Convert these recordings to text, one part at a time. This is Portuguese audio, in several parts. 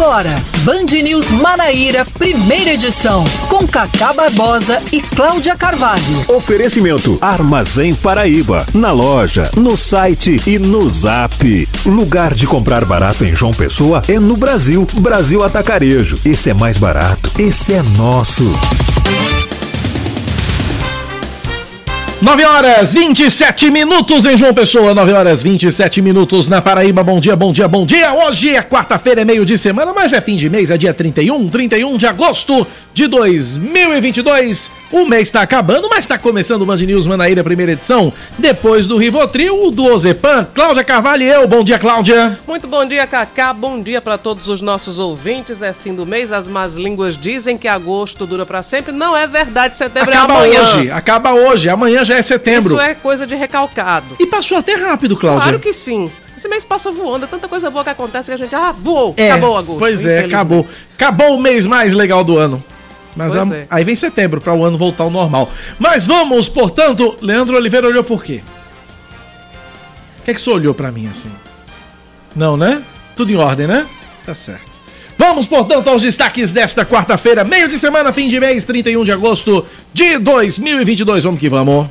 Agora, Band News Manaíra, primeira edição, com Cacá Barbosa e Cláudia Carvalho. Oferecimento Armazém Paraíba, na loja, no site e no zap. Lugar de comprar barato em João Pessoa é no Brasil. Brasil Atacarejo. Esse é mais barato. Esse é nosso. 9 horas 27 minutos em João Pessoa, 9 horas 27 minutos na Paraíba. Bom dia, bom dia, bom dia. Hoje é quarta-feira, é meio de semana, mas é fim de mês, é dia 31, 31 de agosto de 2022. O mês está acabando, mas está começando o Band News Manaíra, primeira edição. Depois do Rivotril, do Ozepan, Cláudia Carvalho e eu. Bom dia, Cláudia. Muito bom dia, Cacá. Bom dia para todos os nossos ouvintes. É fim do mês, as más línguas dizem que agosto dura para sempre. Não é verdade, setembro acaba é amanhã. hoje, acaba hoje. Amanhã já é setembro. Isso é coisa de recalcado. E passou até rápido, Cláudia. Claro que sim. Esse mêês passa voando, é tanta coisa boa que acontece que a gente, ah, voou, É, acabou agosto. Pois é, acabou. Acabou o mês mais legal do ano. Mas a- é. aí vem setembro para o ano voltar ao normal. Mas vamos, portanto, Leandro Oliveira olhou por quê? O que é que você olhou para mim assim? Não, né? Tudo em ordem, né? Tá certo. Vamos, portanto, aos destaques desta quarta-feira, meio de semana, fim de mês, 31 de agosto de 2022. Vamos que vamos.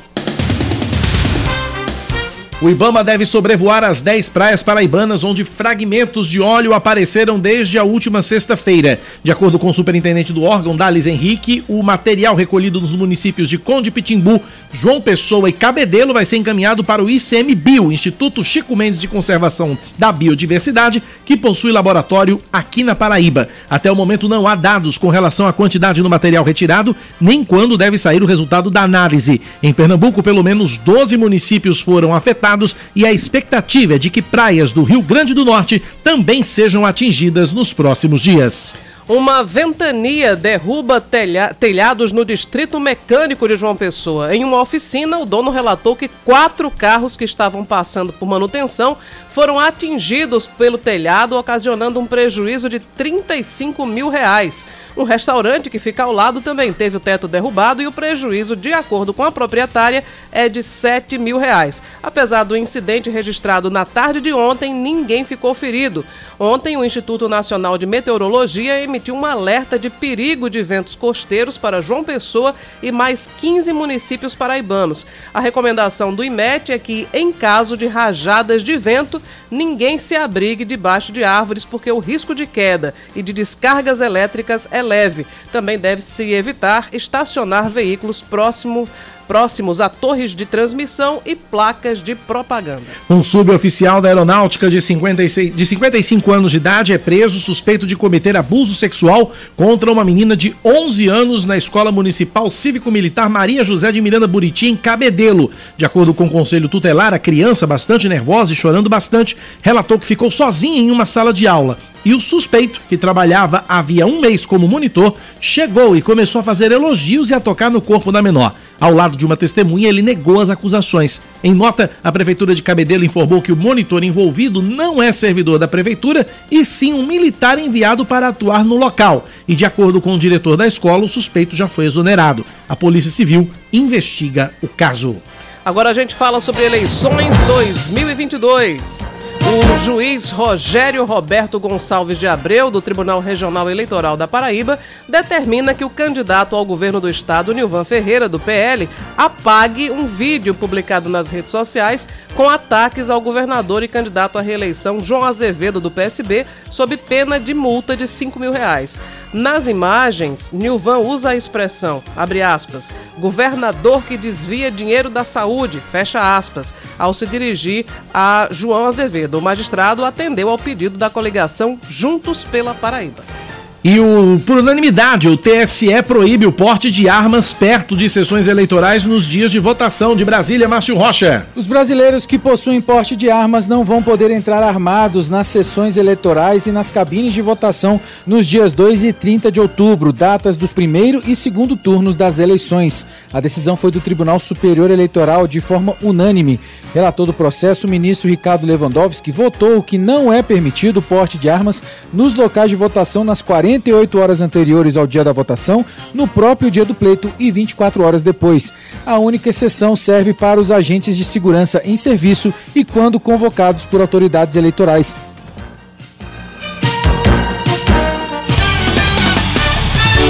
O Ibama deve sobrevoar as 10 praias paraibanas onde fragmentos de óleo apareceram desde a última sexta-feira. De acordo com o superintendente do órgão, Dales Henrique, o material recolhido nos municípios de Conde Pitimbu, João Pessoa e Cabedelo vai ser encaminhado para o ICMBio, Instituto Chico Mendes de Conservação da Biodiversidade, que possui laboratório aqui na Paraíba. Até o momento não há dados com relação à quantidade do material retirado, nem quando deve sair o resultado da análise. Em Pernambuco, pelo menos 12 municípios foram afetados e a expectativa é de que praias do Rio Grande do Norte também sejam atingidas nos próximos dias. Uma ventania derruba telha- telhados no Distrito Mecânico de João Pessoa. Em uma oficina, o dono relatou que quatro carros que estavam passando por manutenção foram atingidos pelo telhado, ocasionando um prejuízo de 35 mil reais. Um restaurante que fica ao lado também teve o teto derrubado e o prejuízo, de acordo com a proprietária, é de 7 mil reais. Apesar do incidente registrado na tarde de ontem, ninguém ficou ferido. Ontem, o Instituto Nacional de Meteorologia emitiu um alerta de perigo de ventos costeiros para João Pessoa e mais 15 municípios paraibanos. A recomendação do IMET é que, em caso de rajadas de vento, ninguém se abrigue debaixo de árvores, porque o risco de queda e de descargas elétricas é leve. Também deve-se evitar estacionar veículos próximo, próximos a torres de transmissão e placas de propaganda. Um suboficial da aeronáutica de, 56, de 55 anos de idade é preso suspeito de cometer abuso sexual contra uma menina de 11 anos na Escola Municipal Cívico-Militar Maria José de Miranda Buriti, em Cabedelo. De acordo com o conselho tutelar, a criança, bastante nervosa e chorando bastante, relatou que ficou sozinha em uma sala de aula. E o suspeito, que trabalhava havia um mês como monitor, chegou e começou a fazer elogios e a tocar no corpo da menor. Ao lado de uma testemunha, ele negou as acusações. Em nota, a Prefeitura de Cabedelo informou que o monitor envolvido não é servidor da Prefeitura, e sim um militar enviado para atuar no local. E, de acordo com o diretor da escola, o suspeito já foi exonerado. A Polícia Civil investiga o caso. Agora a gente fala sobre eleições 2022. O juiz Rogério Roberto Gonçalves de Abreu, do Tribunal Regional Eleitoral da Paraíba, determina que o candidato ao governo do estado, Nilvan Ferreira, do PL, apague um vídeo publicado nas redes sociais com ataques ao governador e candidato à reeleição João Azevedo, do PSB, sob pena de multa de 5 mil reais. Nas imagens, Nilvan usa a expressão, abre aspas, governador que desvia dinheiro da saúde, fecha aspas, ao se dirigir a João Azevedo. O magistrado atendeu ao pedido da coligação Juntos pela Paraíba. E o, por unanimidade, o TSE proíbe o porte de armas perto de sessões eleitorais nos dias de votação de Brasília, Márcio Rocha. Os brasileiros que possuem porte de armas não vão poder entrar armados nas sessões eleitorais e nas cabines de votação nos dias 2 e 30 de outubro, datas dos primeiro e segundo turnos das eleições. A decisão foi do Tribunal Superior Eleitoral de forma unânime. Relator do processo, o ministro Ricardo Lewandowski votou que não é permitido o porte de armas nos locais de votação nas 48 horas anteriores ao dia da votação, no próprio dia do pleito e 24 horas depois. A única exceção serve para os agentes de segurança em serviço e quando convocados por autoridades eleitorais.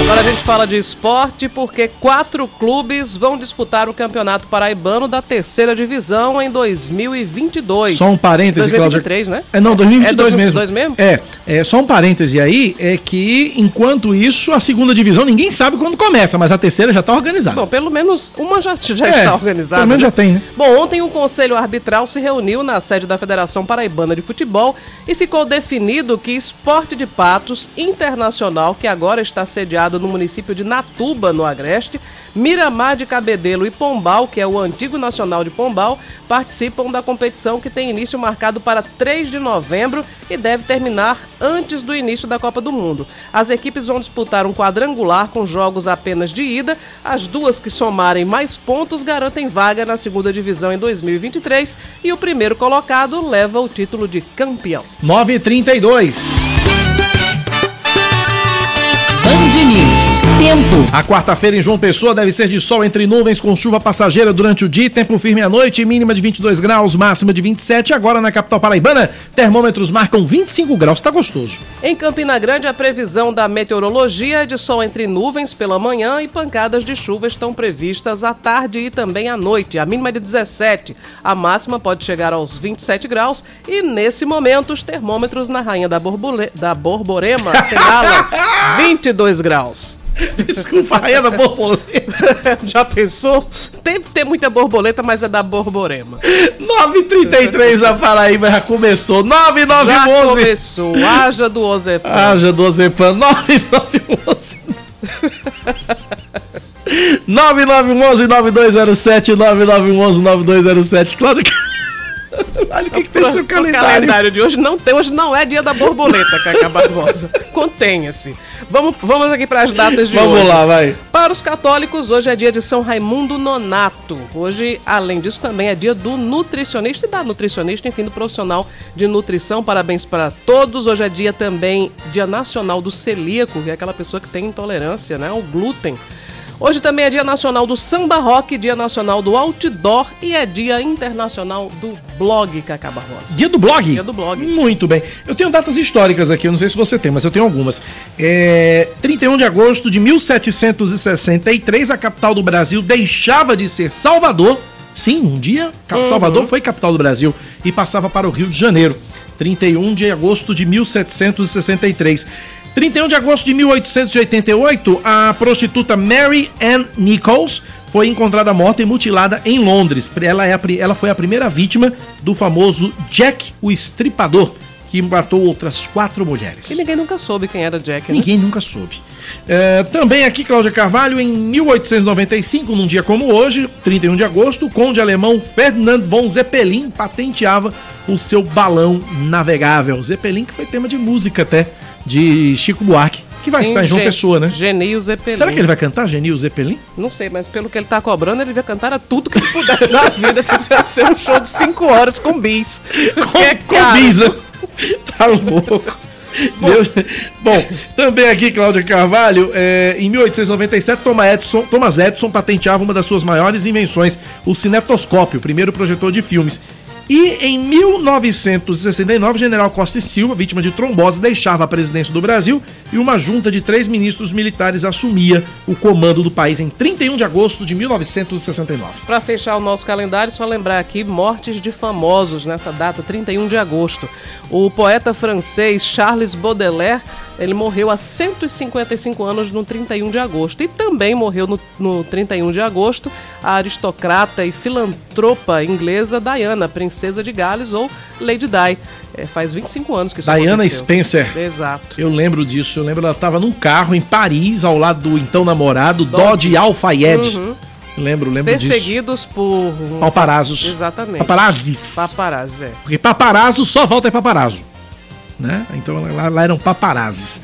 Agora a gente fala de esporte porque quatro clubes vão disputar o Campeonato Paraibano da terceira divisão em 2022. Só um parêntese, 2023, Cláudia. né? É, não, 2022, é 2022 mesmo. mesmo? É, é, só um parêntese aí, é que enquanto isso, a segunda divisão ninguém sabe quando começa, mas a terceira já está organizada. Bom, pelo menos uma já, já É, está organizada. pelo menos né? já tem, né? Bom, ontem o Conselho Arbitral se reuniu na sede da Federação Paraibana de Futebol e ficou definido que Esporte de Patos Internacional, que agora está sediado no município de Natuba, no Agreste, Miramar de Cabedelo e Pombal, que é o antigo Nacional de Pombal, participam da competição que tem início marcado para 3 de novembro e deve terminar antes do início da Copa do Mundo. As equipes vão disputar um quadrangular com jogos apenas de ida. As duas que somarem mais pontos garantem vaga na segunda divisão em 2023 e o primeiro colocado leva o título de campeão. 9h32. Band News. Tempo. A quarta-feira em João Pessoa deve ser de sol entre nuvens com chuva passageira durante o dia, tempo firme à noite, mínima de 22 graus, máxima de 27. Agora na capital paraibana, termômetros marcam 25 graus, tá gostoso. Em Campina Grande, a previsão da meteorologia é de sol entre nuvens pela manhã e pancadas de chuva estão previstas à tarde e também à noite. A mínima é de 17, a máxima pode chegar aos 27 graus e nesse momento os termômetros na Rainha da, Borbole... da Borborema assenalam 22 graus. Desculpa, rainha da borboleta. Já pensou? Deve ter muita borboleta, mas é da Borborema. 9h33 a Paraíba já começou. Já 9911. começou. Haja do Ozepã. Haja 12 pan 9911. 9911 9207 9911 9207 Cláudia Olha o que, que tem no seu O calendário. calendário de hoje não tem, hoje não é dia da borboleta, Cacá Barbosa. Contenha-se. Vamos, vamos aqui para as datas de Vamos hoje. lá, vai. Para os católicos, hoje é dia de São Raimundo Nonato. Hoje, além disso, também é dia do nutricionista e da nutricionista, enfim, do profissional de nutrição. Parabéns para todos. Hoje é dia também, dia nacional do celíaco, que é aquela pessoa que tem intolerância né, ao glúten. Hoje também é dia nacional do samba rock, dia nacional do outdoor e é dia internacional do blog, Cacá Barbosa. Dia do blog? Dia do blog. Muito bem. Eu tenho datas históricas aqui, eu não sei se você tem, mas eu tenho algumas. É, 31 de agosto de 1763, a capital do Brasil deixava de ser Salvador. Sim, um dia Salvador foi capital do Brasil e passava para o Rio de Janeiro. 31 de agosto de 1763. 31 de agosto de 1888, a prostituta Mary Ann Nichols foi encontrada morta e mutilada em Londres. Ela, é a ela foi a primeira vítima do famoso Jack o Estripador, que matou outras quatro mulheres. E ninguém nunca soube quem era Jack, né? Ninguém nunca soube. É, também aqui, Cláudia Carvalho, em 1895, num dia como hoje, 31 de agosto, o conde alemão Ferdinand von Zeppelin patenteava o seu balão navegável. Zeppelin que foi tema de música até, de Chico Buarque, que vai Sim, estar em João Gen- Pessoa, né? Genil Zeppelin. Será que ele vai cantar Genil Zeppelin? Não sei, mas pelo que ele tá cobrando, ele vai cantar tudo que ele pudesse na vida. Tem que ser um show de 5 horas com bis. Com, É com bis, né? Tá louco. Deus- Bom, também aqui, Cláudia Carvalho, é, em 1897, Thomas Edison, Thomas Edison patenteava uma das suas maiores invenções, o cinetoscópio, o primeiro projetor de filmes. E em 1969, o general Costa e Silva, vítima de trombose, deixava a presidência do Brasil e uma junta de três ministros militares assumia o comando do país em 31 de agosto de 1969. Para fechar o nosso calendário, só lembrar aqui mortes de famosos nessa data, 31 de agosto. O poeta francês Charles Baudelaire, ele morreu há 155 anos no 31 de agosto. E também morreu no, no 31 de agosto a aristocrata e filantropa inglesa Diana, princesa de Gales ou Lady Di. É, faz 25 anos que isso Diana aconteceu. Spencer. Exato. Eu lembro disso, eu lembro ela estava num carro em Paris, ao lado do então namorado Dodge Alfayed. Lembro, lembro disso. Perseguidos por... Paparazos. Exatamente. Paparazzis. Paparazzi, é. Porque paparazzo só volta é paparazzo. Né? Então lá, lá eram paparazzis.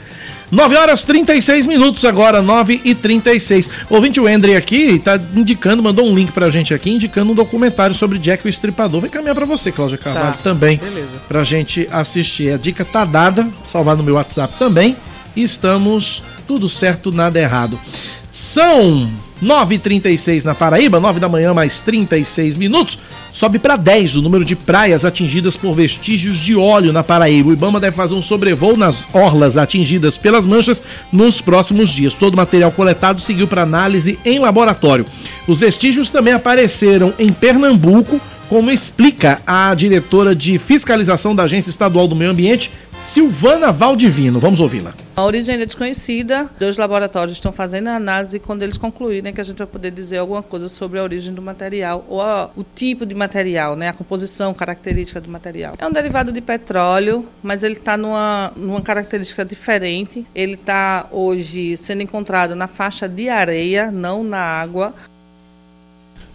9 horas 36 minutos agora, 9 e 36. O ouvinte o Endre aqui tá indicando, mandou um link pra gente aqui, indicando um documentário sobre Jack o Estripador. Vou encaminhar pra você, Cláudia Carvalho, Tá, também. beleza. Pra gente assistir. A dica tá dada, salvar no meu WhatsApp também. E estamos tudo certo, nada errado. São 9h36 na Paraíba, 9 da manhã, mais 36 minutos. Sobe para 10 o número de praias atingidas por vestígios de óleo na Paraíba. O Ibama deve fazer um sobrevoo nas orlas atingidas pelas manchas nos próximos dias. Todo o material coletado seguiu para análise em laboratório. Os vestígios também apareceram em Pernambuco, como explica a diretora de fiscalização da Agência Estadual do Meio Ambiente, Silvana Valdivino. Vamos ouvi-la. A origem é desconhecida, dois laboratórios estão fazendo a análise e quando eles concluírem que a gente vai poder dizer alguma coisa sobre a origem do material ou a, o tipo de material, né, a composição característica do material. É um derivado de petróleo, mas ele está numa, numa característica diferente. Ele está hoje sendo encontrado na faixa de areia, não na água.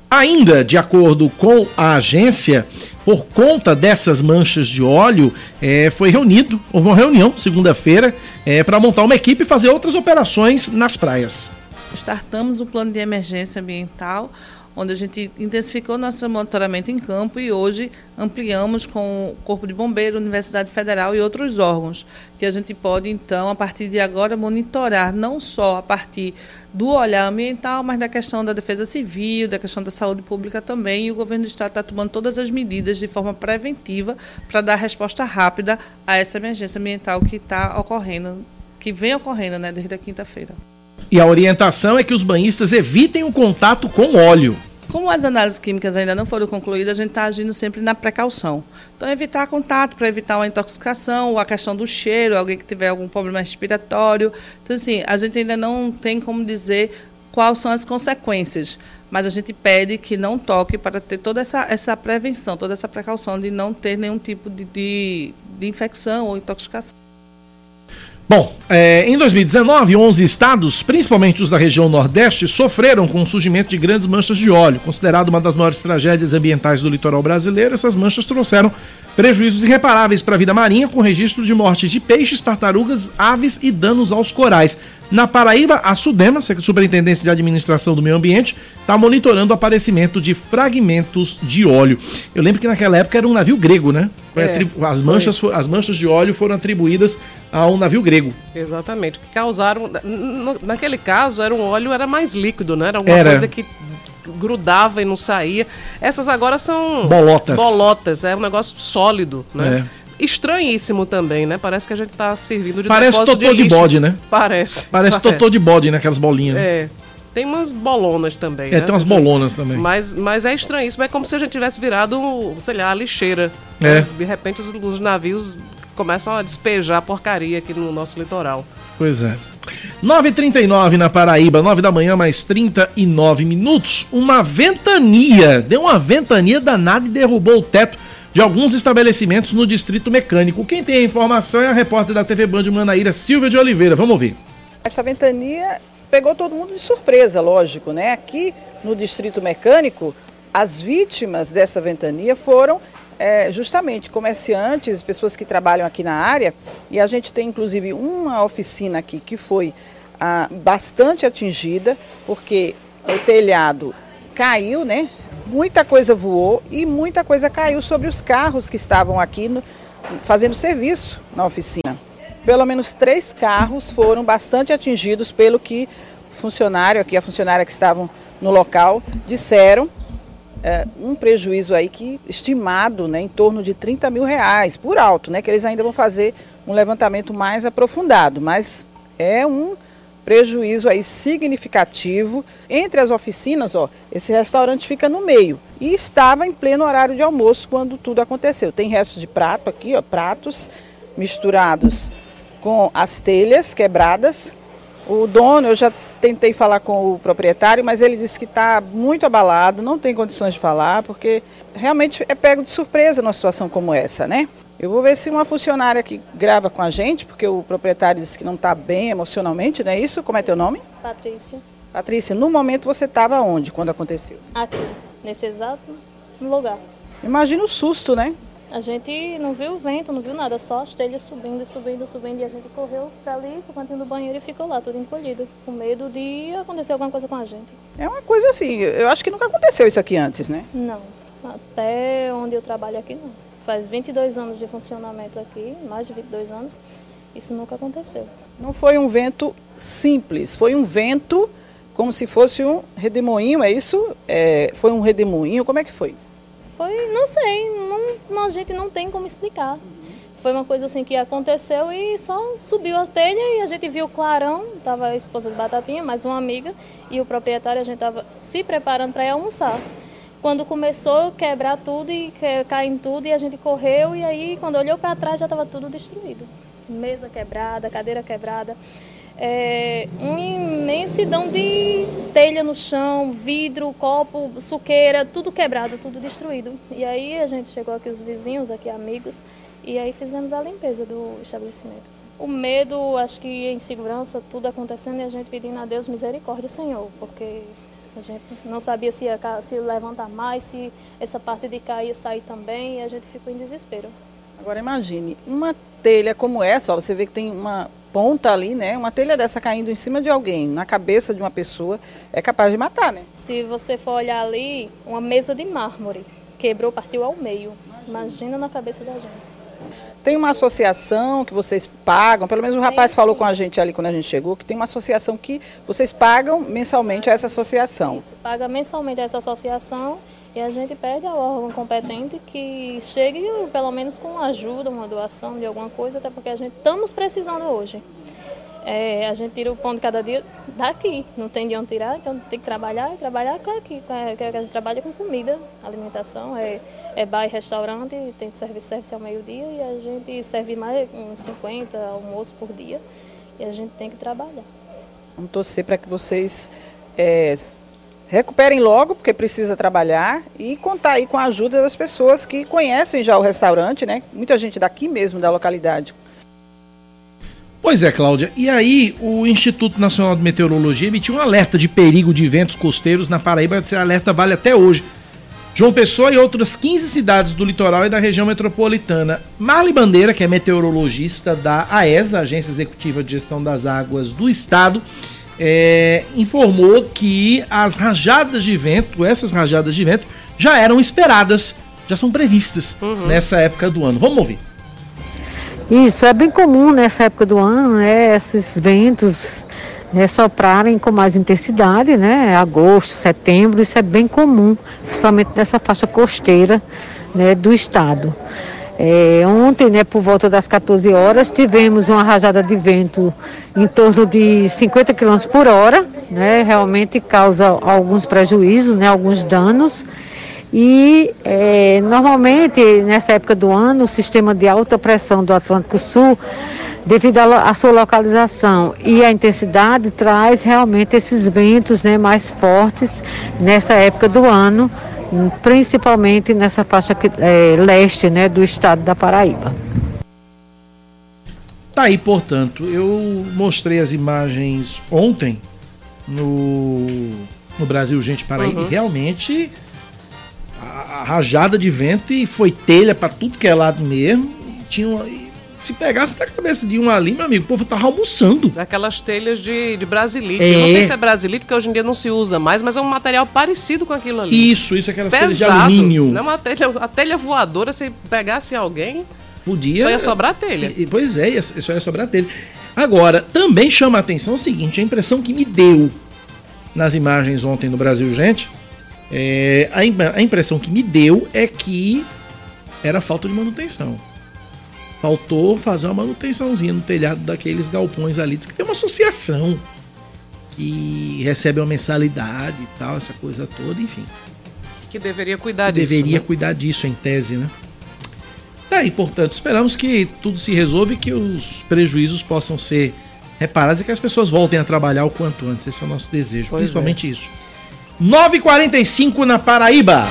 Ainda de acordo com a agência, por conta dessas manchas de óleo, é, foi reunido, houve uma reunião segunda-feira é, para montar uma equipe e fazer outras operações nas praias. Startamos o plano de emergência ambiental onde a gente intensificou nosso monitoramento em campo e hoje ampliamos com o Corpo de Bombeiro, Universidade Federal e outros órgãos, que a gente pode, então, a partir de agora, monitorar não só a partir do olhar ambiental, mas da questão da defesa civil, da questão da saúde pública também, e o governo do Estado está tomando todas as medidas de forma preventiva para dar resposta rápida a essa emergência ambiental que está ocorrendo, que vem ocorrendo né, desde a quinta-feira. E a orientação é que os banhistas evitem o contato com óleo. Como as análises químicas ainda não foram concluídas, a gente está agindo sempre na precaução. Então, evitar contato para evitar uma intoxicação, ou a questão do cheiro, alguém que tiver algum problema respiratório. Então, assim, a gente ainda não tem como dizer quais são as consequências, mas a gente pede que não toque para ter toda essa, essa prevenção, toda essa precaução de não ter nenhum tipo de, de, de infecção ou intoxicação. Bom, é, em 2019, 11 estados, principalmente os da região Nordeste, sofreram com o surgimento de grandes manchas de óleo. Considerado uma das maiores tragédias ambientais do litoral brasileiro, essas manchas trouxeram prejuízos irreparáveis para a vida marinha, com registro de mortes de peixes, tartarugas, aves e danos aos corais. Na Paraíba, a Sudema, a Superintendência de Administração do Meio Ambiente, está monitorando o aparecimento de fragmentos de óleo. Eu lembro que naquela época era um navio grego, né? É, as, manchas, as manchas de óleo foram atribuídas a um navio grego. Exatamente. Que causaram. Naquele caso, era um óleo era mais líquido, né? Era alguma era. coisa que grudava e não saía. Essas agora são. Bolotas. Bolotas, é um negócio sólido, né? É estranhíssimo também, né? Parece que a gente tá servindo de Parece totô de, de, bode, né? Parece. Parece, parece. totô de bode, né? Aquelas bolinhas. É. Tem umas bolonas também, é, né? tem umas bolonas também. Mas, mas é estranhíssimo. É como se a gente tivesse virado, sei lá, a lixeira. É. De repente os, os navios começam a despejar porcaria aqui no nosso litoral. Pois é. 9h39 na Paraíba, 9 da manhã, mais 39 minutos. Uma ventania, deu uma ventania danada e derrubou o teto de alguns estabelecimentos no Distrito Mecânico. Quem tem a informação é a repórter da TV Band Manaíra, Silvia de Oliveira. Vamos ouvir. Essa ventania pegou todo mundo de surpresa, lógico, né? Aqui no Distrito Mecânico, as vítimas dessa ventania foram é, justamente comerciantes, pessoas que trabalham aqui na área, e a gente tem inclusive uma oficina aqui que foi ah, bastante atingida, porque o telhado caiu, né? Muita coisa voou e muita coisa caiu sobre os carros que estavam aqui no, fazendo serviço na oficina. Pelo menos três carros foram bastante atingidos pelo que o funcionário aqui, a funcionária que estavam no local, disseram é, um prejuízo aí que estimado né, em torno de 30 mil reais, por alto, né? Que eles ainda vão fazer um levantamento mais aprofundado, mas é um prejuízo aí significativo. Entre as oficinas, ó, esse restaurante fica no meio e estava em pleno horário de almoço quando tudo aconteceu. Tem restos de prato aqui, ó, pratos misturados com as telhas quebradas. O dono, eu já tentei falar com o proprietário, mas ele disse que está muito abalado, não tem condições de falar, porque realmente é pego de surpresa numa situação como essa, né? Eu vou ver se uma funcionária que grava com a gente, porque o proprietário disse que não está bem emocionalmente, não é isso? Como é teu nome? Patrícia. Patrícia, no momento você estava onde quando aconteceu? Aqui, nesse exato lugar. Imagina o susto, né? A gente não viu o vento, não viu nada, só as telhas subindo, subindo, subindo. E a gente correu para ali, pro cantinho do banheiro e ficou lá, tudo encolhido, com medo de acontecer alguma coisa com a gente. É uma coisa assim, eu acho que nunca aconteceu isso aqui antes, né? Não, até onde eu trabalho aqui não. Faz 22 anos de funcionamento aqui, mais de 22 anos, isso nunca aconteceu. Não foi um vento simples, foi um vento como se fosse um redemoinho, é isso? É, foi um redemoinho, como é que foi? Foi, não sei, não, a gente não tem como explicar. Foi uma coisa assim que aconteceu e só subiu a telha e a gente viu o clarão, tava a esposa de Batatinha, mais uma amiga, e o proprietário, a gente tava se preparando para ir almoçar. Quando começou a quebrar tudo e cair em tudo, e a gente correu, e aí quando olhou para trás já estava tudo destruído. Mesa quebrada, cadeira quebrada é, uma imensidão de telha no chão, vidro, copo, suqueira, tudo quebrado, tudo destruído. E aí a gente chegou aqui, os vizinhos, aqui amigos, e aí fizemos a limpeza do estabelecimento. O medo, acho que a insegurança, tudo acontecendo e a gente pedindo a Deus misericórdia, Senhor, porque a gente não sabia se ia se levantar mais, se essa parte de cá ia sair também, e a gente ficou em desespero. Agora imagine, uma telha como essa, ó, você vê que tem uma ponta ali, né? Uma telha dessa caindo em cima de alguém, na cabeça de uma pessoa, é capaz de matar, né? Se você for olhar ali, uma mesa de mármore quebrou, partiu ao meio. Imagina na cabeça da gente. Tem uma associação que vocês pagam, pelo menos o rapaz falou com a gente ali quando a gente chegou, que tem uma associação que vocês pagam mensalmente a essa associação. Isso, paga mensalmente a essa associação e a gente pede ao órgão competente que chegue pelo menos com ajuda, uma doação de alguma coisa, até porque a gente estamos precisando hoje. É, a gente tira o pão de cada dia daqui, não tem de onde tirar, então tem que trabalhar e trabalhar aqui. Que a gente trabalha com comida, alimentação, é, é bar e restaurante, tem serviço, serviço ao meio-dia e a gente serve mais uns 50 almoços por dia e a gente tem que trabalhar. Vamos torcer para que vocês é, recuperem logo, porque precisa trabalhar, e contar aí com a ajuda das pessoas que conhecem já o restaurante, né? Muita gente daqui mesmo, da localidade. Pois é, Cláudia. E aí, o Instituto Nacional de Meteorologia emitiu um alerta de perigo de ventos costeiros na Paraíba. Esse alerta vale até hoje. João Pessoa e outras 15 cidades do litoral e da região metropolitana. Marli Bandeira, que é meteorologista da AESA, Agência Executiva de Gestão das Águas do Estado, é, informou que as rajadas de vento, essas rajadas de vento, já eram esperadas, já são previstas uhum. nessa época do ano. Vamos ouvir. Isso, é bem comum nessa época do ano, né, esses ventos né, soprarem com mais intensidade, né, agosto, setembro, isso é bem comum, principalmente nessa faixa costeira né, do estado. É, ontem, né, por volta das 14 horas, tivemos uma rajada de vento em torno de 50 km por hora, né, realmente causa alguns prejuízos, né, alguns danos. E é, normalmente, nessa época do ano, o sistema de alta pressão do Atlântico Sul, devido à sua localização e à intensidade, traz realmente esses ventos né, mais fortes nessa época do ano principalmente nessa faixa é, leste né, do estado da Paraíba. Tá aí, portanto, eu mostrei as imagens ontem no, no Brasil Gente Paraíba uhum. e realmente a, a, rajada de vento e foi telha para tudo que é lado mesmo. E tinha uma, se pegasse na cabeça de um ali, meu amigo, o povo tava almoçando. Daquelas telhas de, de brasilite. É. Não sei se é brasilite, porque hoje em dia não se usa mais, mas é um material parecido com aquilo ali. Isso, isso, aquelas Pesado. telhas de alumínio. Não, uma telha, a telha voadora, se pegasse alguém, podia. Só ia sobrar telha. E, pois é, só ia sobrar telha. Agora, também chama a atenção o seguinte: a impressão que me deu nas imagens ontem no Brasil, gente, é, a, a impressão que me deu é que era falta de manutenção. Faltou fazer uma manutençãozinha no telhado daqueles galpões ali. Diz que tem uma associação que recebe uma mensalidade e tal, essa coisa toda, enfim. Que deveria cuidar que disso. Deveria né? cuidar disso em tese, né? Tá, e portanto, esperamos que tudo se resolva e que os prejuízos possam ser reparados e que as pessoas voltem a trabalhar o quanto antes. Esse é o nosso desejo, pois principalmente é. isso. 9h45 na Paraíba.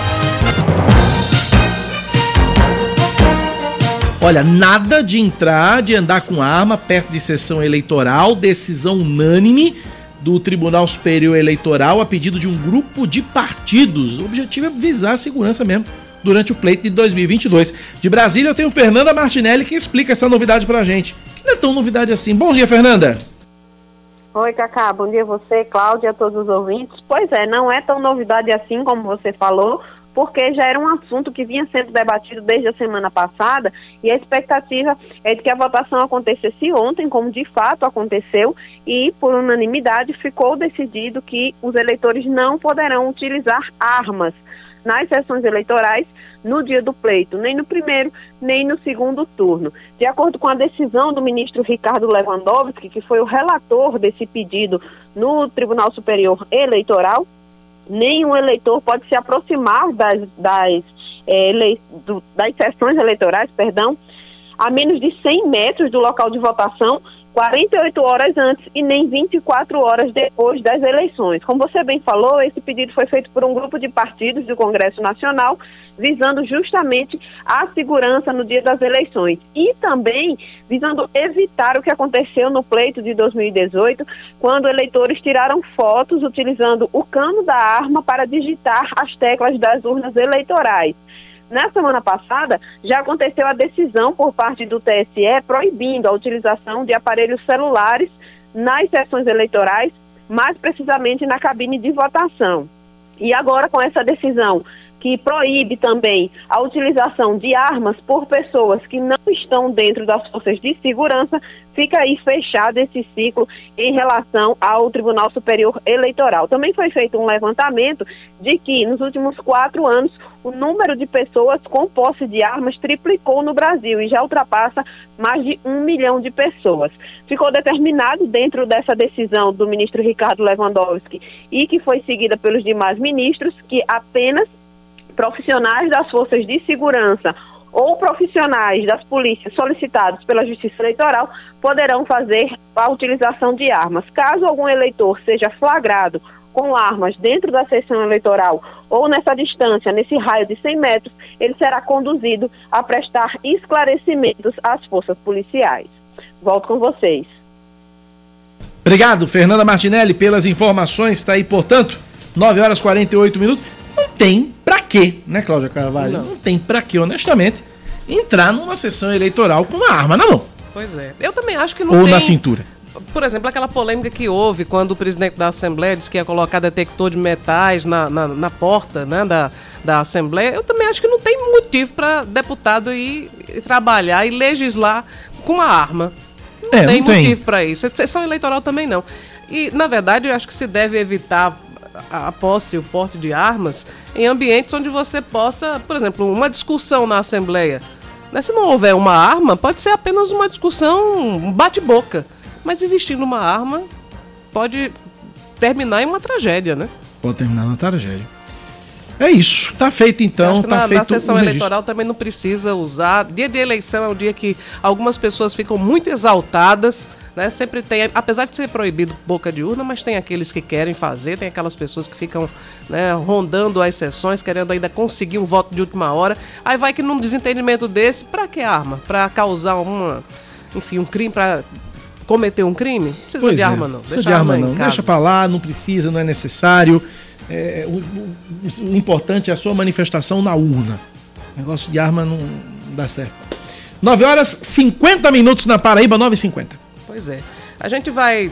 Olha, nada de entrar, de andar com arma perto de sessão eleitoral, decisão unânime do Tribunal Superior Eleitoral a pedido de um grupo de partidos. O objetivo é visar a segurança mesmo durante o pleito de 2022. De Brasília eu tenho Fernanda Martinelli que explica essa novidade pra gente. Que não é tão novidade assim. Bom dia, Fernanda. Oi, Cacá. Bom dia a você, Cláudia, a todos os ouvintes. Pois é, não é tão novidade assim como você falou porque já era um assunto que vinha sendo debatido desde a semana passada e a expectativa é de que a votação acontecesse ontem, como de fato aconteceu, e por unanimidade ficou decidido que os eleitores não poderão utilizar armas nas sessões eleitorais no dia do pleito, nem no primeiro, nem no segundo turno. De acordo com a decisão do ministro Ricardo Lewandowski, que foi o relator desse pedido no Tribunal Superior Eleitoral, nenhum eleitor pode se aproximar das, das, é, ele, do, das sessões eleitorais, perdão, a menos de 100 metros do local de votação, 48 horas antes e nem 24 horas depois das eleições. Como você bem falou, esse pedido foi feito por um grupo de partidos do Congresso Nacional, visando justamente a segurança no dia das eleições e também visando evitar o que aconteceu no pleito de 2018, quando eleitores tiraram fotos utilizando o cano da arma para digitar as teclas das urnas eleitorais. Na semana passada, já aconteceu a decisão por parte do TSE proibindo a utilização de aparelhos celulares nas sessões eleitorais, mais precisamente na cabine de votação. E agora, com essa decisão que proíbe também a utilização de armas por pessoas que não estão dentro das forças de segurança, fica aí fechado esse ciclo em relação ao Tribunal Superior Eleitoral. Também foi feito um levantamento de que nos últimos quatro anos o número de pessoas com posse de armas triplicou no Brasil e já ultrapassa mais de um milhão de pessoas. Ficou determinado dentro dessa decisão do ministro Ricardo Lewandowski e que foi seguida pelos demais ministros que apenas profissionais das forças de segurança ou profissionais das polícias solicitados pela Justiça Eleitoral poderão fazer a utilização de armas. Caso algum eleitor seja flagrado com armas dentro da sessão eleitoral ou nessa distância, nesse raio de 100 metros, ele será conduzido a prestar esclarecimentos às forças policiais. Volto com vocês. Obrigado, Fernanda Martinelli, pelas informações. Está aí, portanto, 9 horas e 48 minutos não tem pra quê, né, Cláudia Carvalho? Não. não tem pra quê, honestamente, entrar numa sessão eleitoral com uma arma na mão. Pois é. Eu também acho que não Ou tem... na cintura. Por exemplo, aquela polêmica que houve quando o presidente da Assembleia disse que ia colocar detector de metais na, na, na porta né, da, da Assembleia, eu também acho que não tem motivo para deputado ir trabalhar e legislar com uma arma. Não É, tem não motivo para isso. Sessão eleitoral também não. E, na verdade, eu acho que se deve evitar a posse, o porte de armas em ambientes onde você possa, por exemplo, uma discussão na Assembleia. Né? Se não houver uma arma, pode ser apenas uma discussão, um bate-boca. Mas existindo uma arma, pode terminar em uma tragédia, né? Pode terminar na tragédia. É isso. Tá feito então. Tá na, feito na sessão eleitoral também não precisa usar. Dia de eleição é um dia que algumas pessoas ficam muito exaltadas. Né? Sempre tem, apesar de ser proibido boca de urna, mas tem aqueles que querem fazer, tem aquelas pessoas que ficam né, rondando as sessões, querendo ainda conseguir um voto de última hora. Aí vai que num desentendimento desse, pra que arma? Pra causar uma, enfim, um crime, pra cometer um crime? Não precisa Pois de é, arma, não. Precisa Deixa de arma não. Deixa pra lá, não precisa, não é necessário. É, o, o- o importante é a sua manifestação na urna. Negócio de arma não dá certo. 9 horas 50 minutos na Paraíba, 9 h 50 Pois é. A gente vai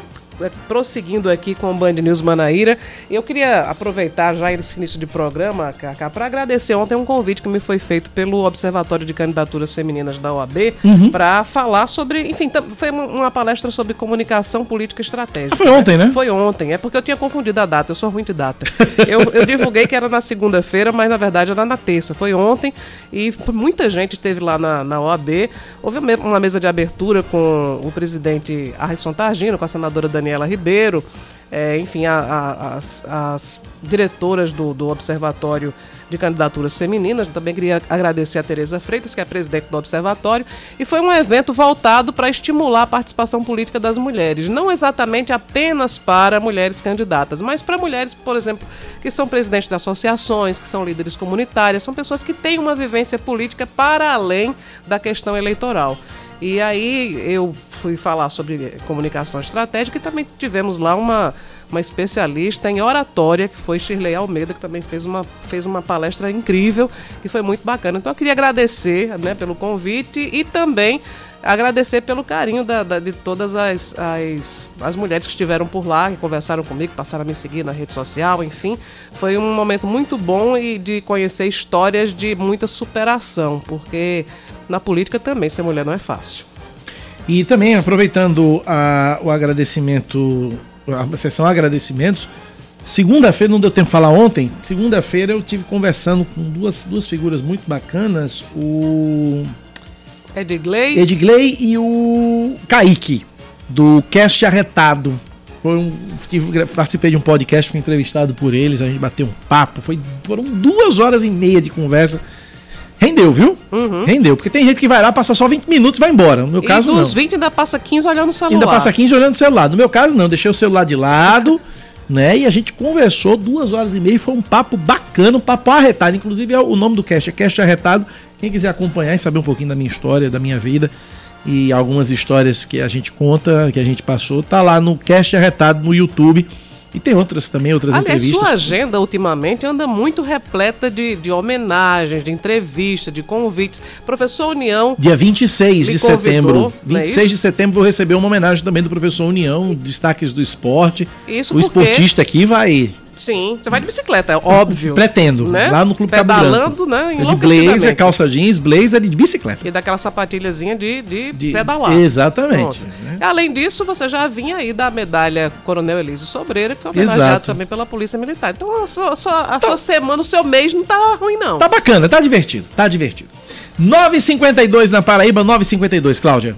prosseguindo aqui com o Band News Manaíra. Eu queria aproveitar já esse início de programa, Cacá, para agradecer ontem um convite que me foi feito pelo Observatório de Candidaturas Femininas da OAB Uhum. para falar sobre. Enfim, foi uma- palestra sobre comunicação política estratégica. Ah, foi ontem, né? Foi ontem. É porque eu tinha confundido a data, eu sou ruim de data. Eu, eu divulguei que era na segunda-feira, mas na verdade era na terça. Foi ontem e muita gente esteve lá na, na OAB. Houve uma- mesa de abertura com o presidente Arrisson Targino, com a senadora Daniela Ribeiro, é, enfim, a- a- as, as diretoras do, do Observatório de Candidaturas Femininas. Também queria agradecer a Tereza Freitas, que é presidente do Observatório. E foi um evento voltado para estimular a participação política das mulheres. Não exatamente apenas para mulheres candidatas, mas para mulheres, por exemplo, que são presidentes de associações, que são líderes comunitárias, são pessoas que têm uma vivência política para além da questão eleitoral. E aí eu fui falar sobre comunicação estratégica e também tivemos lá uma, uma especialista em oratória, que foi Shirley Almeida, que também fez uma, fez uma palestra incrível, que foi muito bacana. Então eu queria agradecer né, pelo convite e também agradecer pelo carinho da, da- de todas as, as, as mulheres que estiveram por lá, que conversaram comigo, passaram a me seguir na rede social, enfim. Foi um momento muito bom e de conhecer histórias de muita superação, porque na política também ser mulher não é fácil. E também, aproveitando a- o agradecimento, a sessão agradecimentos, segunda-feira, não deu tempo de falar ontem, segunda-feira eu tive conversando com duas, duas figuras muito bacanas, o Edgley, Edgley e o Kaique, do Cast Arretado. Foi um, tive- participei de um podcast, fui entrevistado por eles, a gente bateu um papo, foi, foram duas horas e meia de conversa. Rendeu, viu? Rendeu, porque tem gente que vai lá, passa só 20 minutos e vai embora. No meu e caso, dos não. 20 ainda passa 15 olhando o celular. Ainda passa 15 olhando o celular. No meu caso, não. Deixei o celular de lado, né? E a gente conversou duas horas e meia. Foi um papo bacana, um papo arretado. Inclusive, é o nome do cast é Cast Arretado. Quem quiser acompanhar e saber um pouquinho da minha história, da minha vida e algumas histórias que a gente conta, que a gente passou, tá lá no Cast Arretado no YouTube. E tem outras também, outras Aliás, entrevistas. sua agenda ultimamente anda muito repleta de, de homenagens, de entrevistas, de convites. Professor União. Dia 26 Me de convidou, setembro. não é 26 isso? de setembro vou receber uma homenagem também do professor União, destaques do esporte. Isso o porque- esportista aqui vai Sim, você vai de bicicleta, é óbvio. Pretendo, né? lá no Clube Cabo Pedalando, Branco. né? É de blazer, calça jeans, blazer e de bicicleta. E daquela sapatilhazinha de, de, De- pedalar. Exatamente, né? Além disso, você já vinha aí da medalha Coronel Elísio Sobreira, que foi homenageado também pela Polícia Militar. Então, a sua, a sua- a sua semana, o seu mês não tá ruim, não. Tá bacana, tá divertido, tá divertido. 9h52 na Paraíba, 9h52, Cláudia.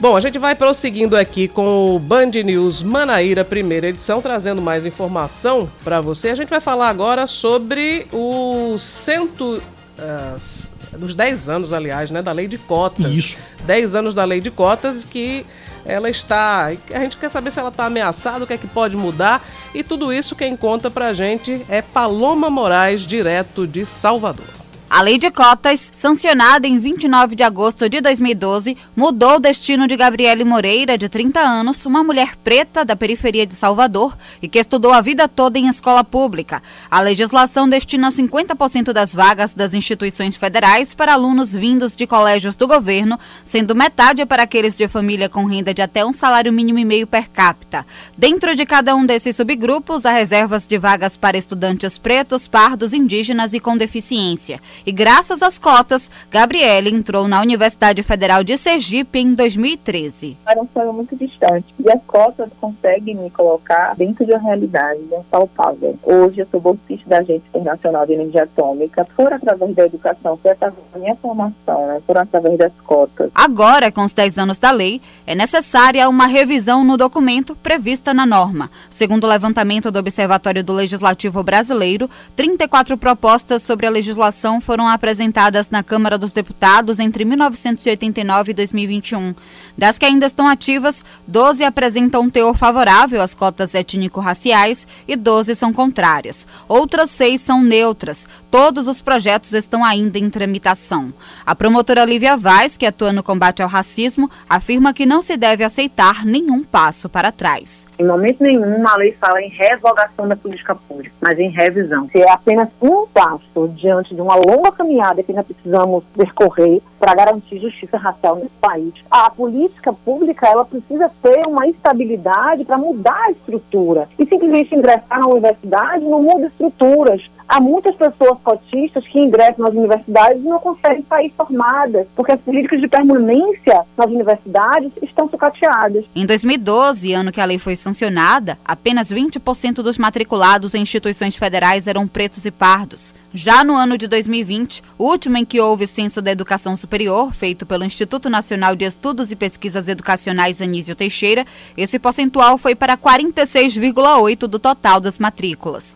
Bom, a gente vai prosseguindo aqui com o Band News Manaíra, primeira edição, trazendo mais informação para você. A gente vai falar agora sobre o cento. ah, s- dos 10 anos, aliás, né, da lei de cotas. Isso. 10 anos da lei de cotas que ela está. A gente quer saber se ela está ameaçada, o que é que pode mudar. E tudo isso quem conta pra gente é Paloma Moraes, direto de Salvador. A lei de cotas, sancionada em 29 de agosto de 2012, mudou o destino de Gabriele Moreira, de 30 anos, uma mulher preta da periferia de Salvador e que estudou a vida toda em escola pública. A legislação destina 50% das vagas das instituições federais para alunos vindos de colégios do governo, sendo metade para aqueles de família com renda de até um salário mínimo e meio per capita. Dentro de cada um desses subgrupos, há reservas de vagas para estudantes pretos, pardos, indígenas e com deficiência. E graças às cotas, Gabriele entrou na Universidade Federal de Sergipe em 2013. era um sonho muito distante. E as cotas conseguem me colocar dentro de uma realidade né, palpável. Hoje eu sou bolsista da Agência Internacional de Energia Atômica. Por através da educação, foi através da minha formação, né, por através das cotas. Agora, com os 10 anos da lei, é necessária uma revisão no documento prevista na norma. Segundo o levantamento do Observatório do Legislativo Brasileiro, 34 propostas sobre a legislação foram apresentadas na Câmara dos Deputados entre 1989 e 2021. Das que ainda estão ativas, 12 apresentam um teor favorável às cotas étnico-raciais e 12 são contrárias. Outras seis são neutras. Todos os projetos estão ainda em tramitação. A promotora Lívia Vaz, que atua no combate ao racismo, afirma que não se deve aceitar nenhum passo para trás. Em momento nenhum a lei fala em revogação da política pública, mas em revisão. Se é apenas um passo diante de uma longa caminhada que nós precisamos percorrer para garantir justiça racial nesse país. A política pública ela precisa ter uma estabilidade para mudar a estrutura. E simplesmente ingressar na universidade não muda estruturas. Há muitas pessoas cotistas que ingressam nas universidades e não conseguem sair formadas, porque as políticas de permanência nas universidades estão sucateadas. Em 2012, ano que a lei foi sancionada, apenas 20% dos matriculados em instituições federais eram pretos e pardos. Já no ano de 2020, o último em que houve censo da educação superior, feito pelo Instituto Nacional de Estudos e Pesquisas Educacionais Anísio Teixeira, esse percentual foi para 46,8% do total das matrículas.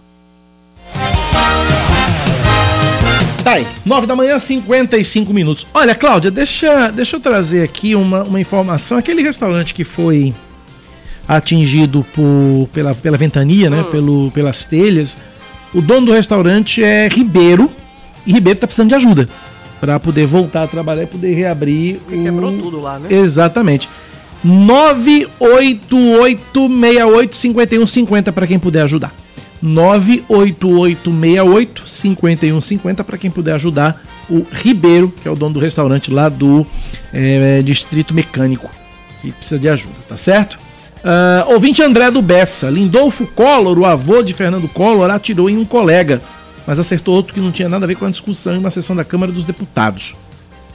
Tá aí, 9 da manhã, 55 minutos. Olha, Cláudia, deixa, deixa eu trazer aqui uma, uma informação. Aquele restaurante que foi atingido por, pela, pela ventania, né? Pelo, pelas telhas. O dono do restaurante é Ribeiro. E Ribeiro tá precisando de ajuda para poder voltar a trabalhar e poder reabrir. Porque quebrou tudo lá, né? Exatamente. 988685150 para quem puder ajudar. 988685150 para quem puder ajudar o Ribeiro, que é o dono do restaurante lá do é, Distrito Mecânico, que precisa de ajuda, tá certo? Uh, ouvinte André do Bessa. Lindolfo Collor, o avô de Fernando Collor, atirou em um colega, mas acertou outro que não tinha nada a ver com a discussão em uma sessão da Câmara dos Deputados.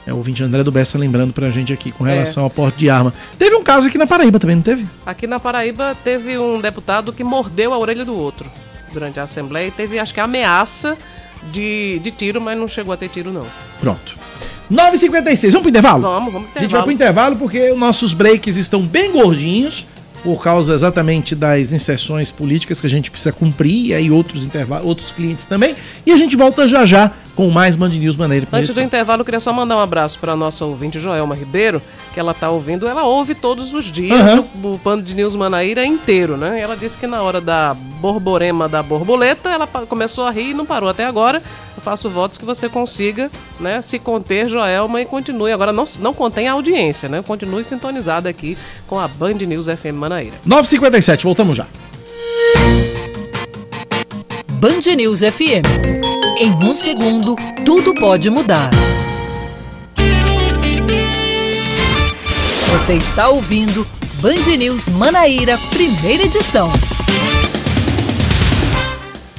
É o ouvinte André do Bessa lembrando pra gente aqui com relação é. ao porte de arma. Teve um caso aqui na Paraíba também, não teve? Aqui na Paraíba teve um deputado que mordeu a orelha do outro durante a Assembleia e teve, acho que, ameaça de, de tiro, mas não chegou a ter tiro, não. Pronto. 9h56, vamos pro intervalo? Vamos, vamos pro intervalo. A gente vai pro intervalo porque os nossos breaks estão bem gordinhos por causa exatamente das inserções políticas que a gente precisa cumprir e aí outros outros clientes também. E a gente volta já já com mais Band News Maneira. Antes do intervalo, eu queria só mandar um abraço para nossa ouvinte Joelma Ribeiro, que ela tá ouvindo, ela ouve todos os dias uhum. o, Band News Manaíra inteiro, né? Ela disse que na hora da borborema da borboleta, ela começou a rir e não parou até agora. Eu faço votos que você consiga, né, se conter, Joelma, e continue. Agora não, não contém a audiência, né? Continue sintonizada aqui com a Band News FM Manaíra. 9h57, voltamos já. Band News FM. Em um segundo, tudo pode mudar. Você está ouvindo Band News Manaíra, primeira edição.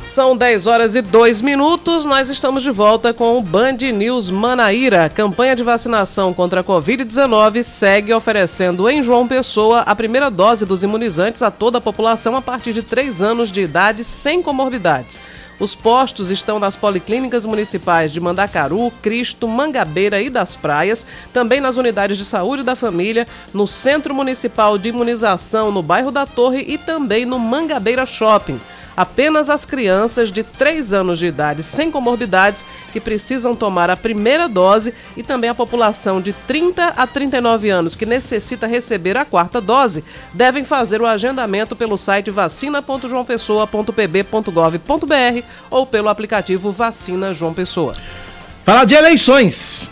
São 10 horas e 2 minutos. Nós estamos de volta com o Band News Manaíra. Campanha de vacinação contra a Covid-19 segue oferecendo em João Pessoa a primeira dose dos imunizantes a toda a população a partir de 3 anos de idade sem comorbidades. Os postos estão nas policlínicas municipais de Mandacaru, Cristo, Mangabeira e das Praias, também nas unidades de saúde da família, no Centro Municipal de Imunização no bairro da Torre e também no Mangabeira Shopping apenas as crianças de 3 anos de idade sem comorbidades que precisam tomar a primeira dose e também a população de 30 a 39 anos que necessita receber a quarta dose devem fazer o agendamento pelo site vacina.joaopessoa.pb.gov.br ou pelo aplicativo Vacina João Pessoa. Falar de eleições.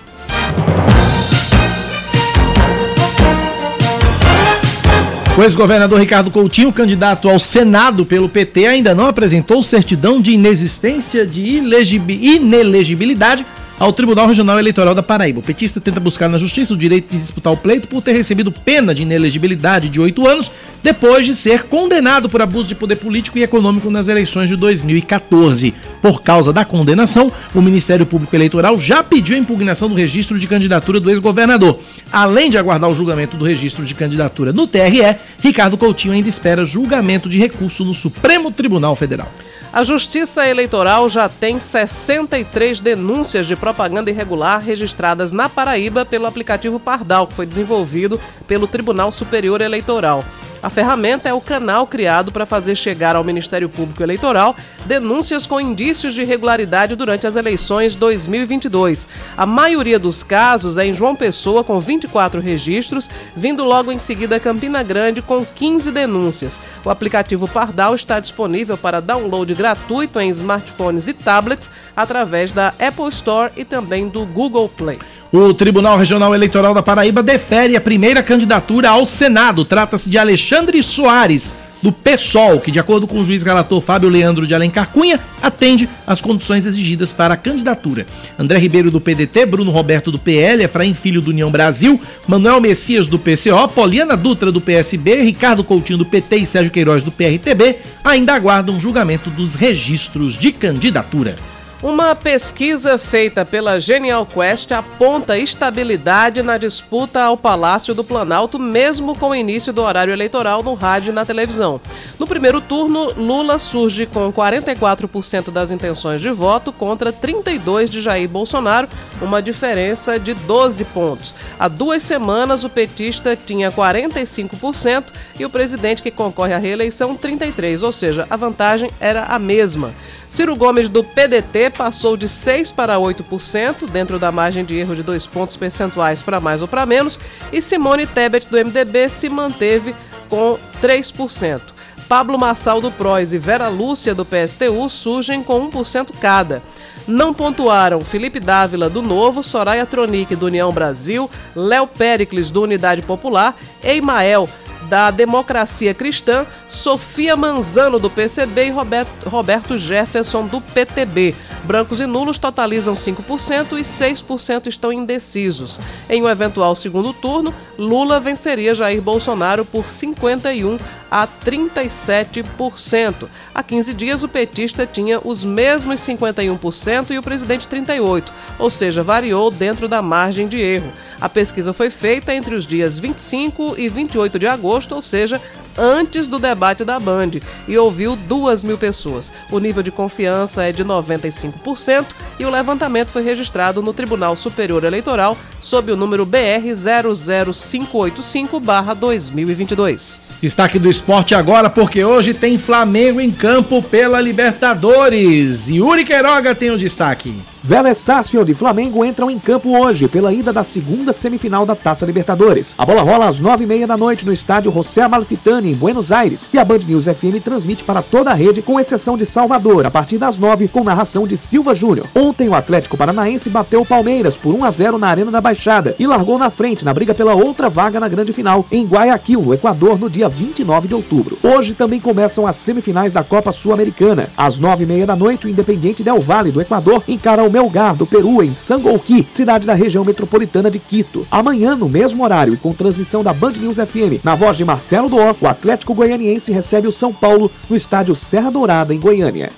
O ex-governador Ricardo Coutinho, candidato ao Senado pelo PT, ainda não apresentou certidão de inexistência de inelegibilidade ao Tribunal Regional Eleitoral da Paraíba. O petista tenta buscar na justiça o direito de disputar o pleito por ter recebido pena de inelegibilidade de oito anos depois de ser condenado por abuso de poder político e econômico nas eleições de 2014. Por causa da condenação, o Ministério Público Eleitoral já pediu a impugnação do registro de candidatura do ex-governador. Além de aguardar o julgamento do registro de candidatura no TRE, Ricardo Coutinho ainda espera julgamento de recurso no Supremo Tribunal Federal. A Justiça Eleitoral já tem 63 denúncias de propaganda irregular registradas na Paraíba pelo aplicativo Pardal, que foi desenvolvido pelo Tribunal Superior Eleitoral. A ferramenta é o canal criado para fazer chegar ao Ministério Público Eleitoral denúncias com indícios de irregularidade durante as eleições 2022. A maioria dos casos é em João Pessoa, com 24 registros, vindo logo em seguida Campina Grande, com 15 denúncias. O aplicativo Pardal está disponível para download gratuito em smartphones e tablets através da Apple Store e também do Google Play. O Tribunal Regional Eleitoral da Paraíba defere a primeira candidatura ao Senado. Trata-se de Alexandre Soares, do PSOL, que, de acordo com o juiz relator Fábio Leandro de Alencar Cunha, atende às condições exigidas para a candidatura. André Ribeiro, do PDT, Bruno Roberto, do PL, Efraim Filho, do União Brasil, Manuel Messias, do PCO, Poliana Dutra, do PSB, Ricardo Coutinho, do PT e Sérgio Queiroz, do PRTB, ainda aguardam julgamento dos registros de candidatura. Uma pesquisa feita pela Genial Quest aponta estabilidade na disputa ao Palácio do Planalto, mesmo com o início do horário eleitoral no rádio e na televisão. No primeiro turno, Lula surge com 44% das intenções de voto contra 32% de Jair Bolsonaro, uma diferença de 12 pontos. Há duas semanas, o petista tinha 45% e o presidente que concorre à reeleição 33%, ou seja, a vantagem era a mesma. Ciro Gomes, do PDT, passou de 6% para 8%, dentro da margem de erro de dois pontos percentuais para mais ou para menos, e Simone Tebet, do MDB, se manteve com 3%. Pablo Marçal, do PROS, e Vera Lúcia, do PSTU, surgem com 1% cada. Não pontuaram Felipe Dávila, do Novo, Soraya Tronic, do União Brasil, Léo Pericles, do Unidade Popular, Eimael, da Democracia Cristã, Sofia Manzano, do PCB e Roberto, Roberto Jefferson, do PTB. Brancos e nulos totalizam 5% e 6% estão indecisos. Em um eventual segundo turno, Lula venceria Jair Bolsonaro por 51 a 37%. Há 15 dias, o petista tinha os mesmos 51% e o presidente 38%, ou seja, variou dentro da margem de erro. A pesquisa foi feita entre os dias 25 e 28 de agosto, ou seja, antes do debate da Band, e ouviu duas mil pessoas. O nível de confiança é de 95% e o levantamento foi registrado no Tribunal Superior Eleitoral sob o número BR 00585-2022. Destaque do esporte agora, porque hoje tem Flamengo em campo pela Libertadores. Yuri Queiroga tem o destaque. Vélez Sarsfield e Flamengo entram em campo hoje pela ida da segunda semifinal da Taça Libertadores. A bola rola às nove e meia da noite no estádio José Amalfitani, em Buenos Aires, e a Band News FM transmite para toda a rede, com exceção de Salvador, a partir das nove, com narração de Silva Júnior. Ontem o Atlético Paranaense bateu o Palmeiras por 1 a 0 na Arena da Baixada e largou na frente na briga pela outra vaga na grande final em Guayaquil, no Equador, no dia 29 de outubro. Hoje também começam as semifinais da Copa Sul-Americana. Às nove e meia da noite, o Independiente Del Valle, do Equador, encara o Melgar, do Peru, em Sangolquí, cidade da região metropolitana de Quito. Amanhã, no mesmo horário e com transmissão da Band News FM, na voz de Marcelo Doó, o Atlético Goianiense recebe o São Paulo no estádio Serra Dourada, em Goiânia.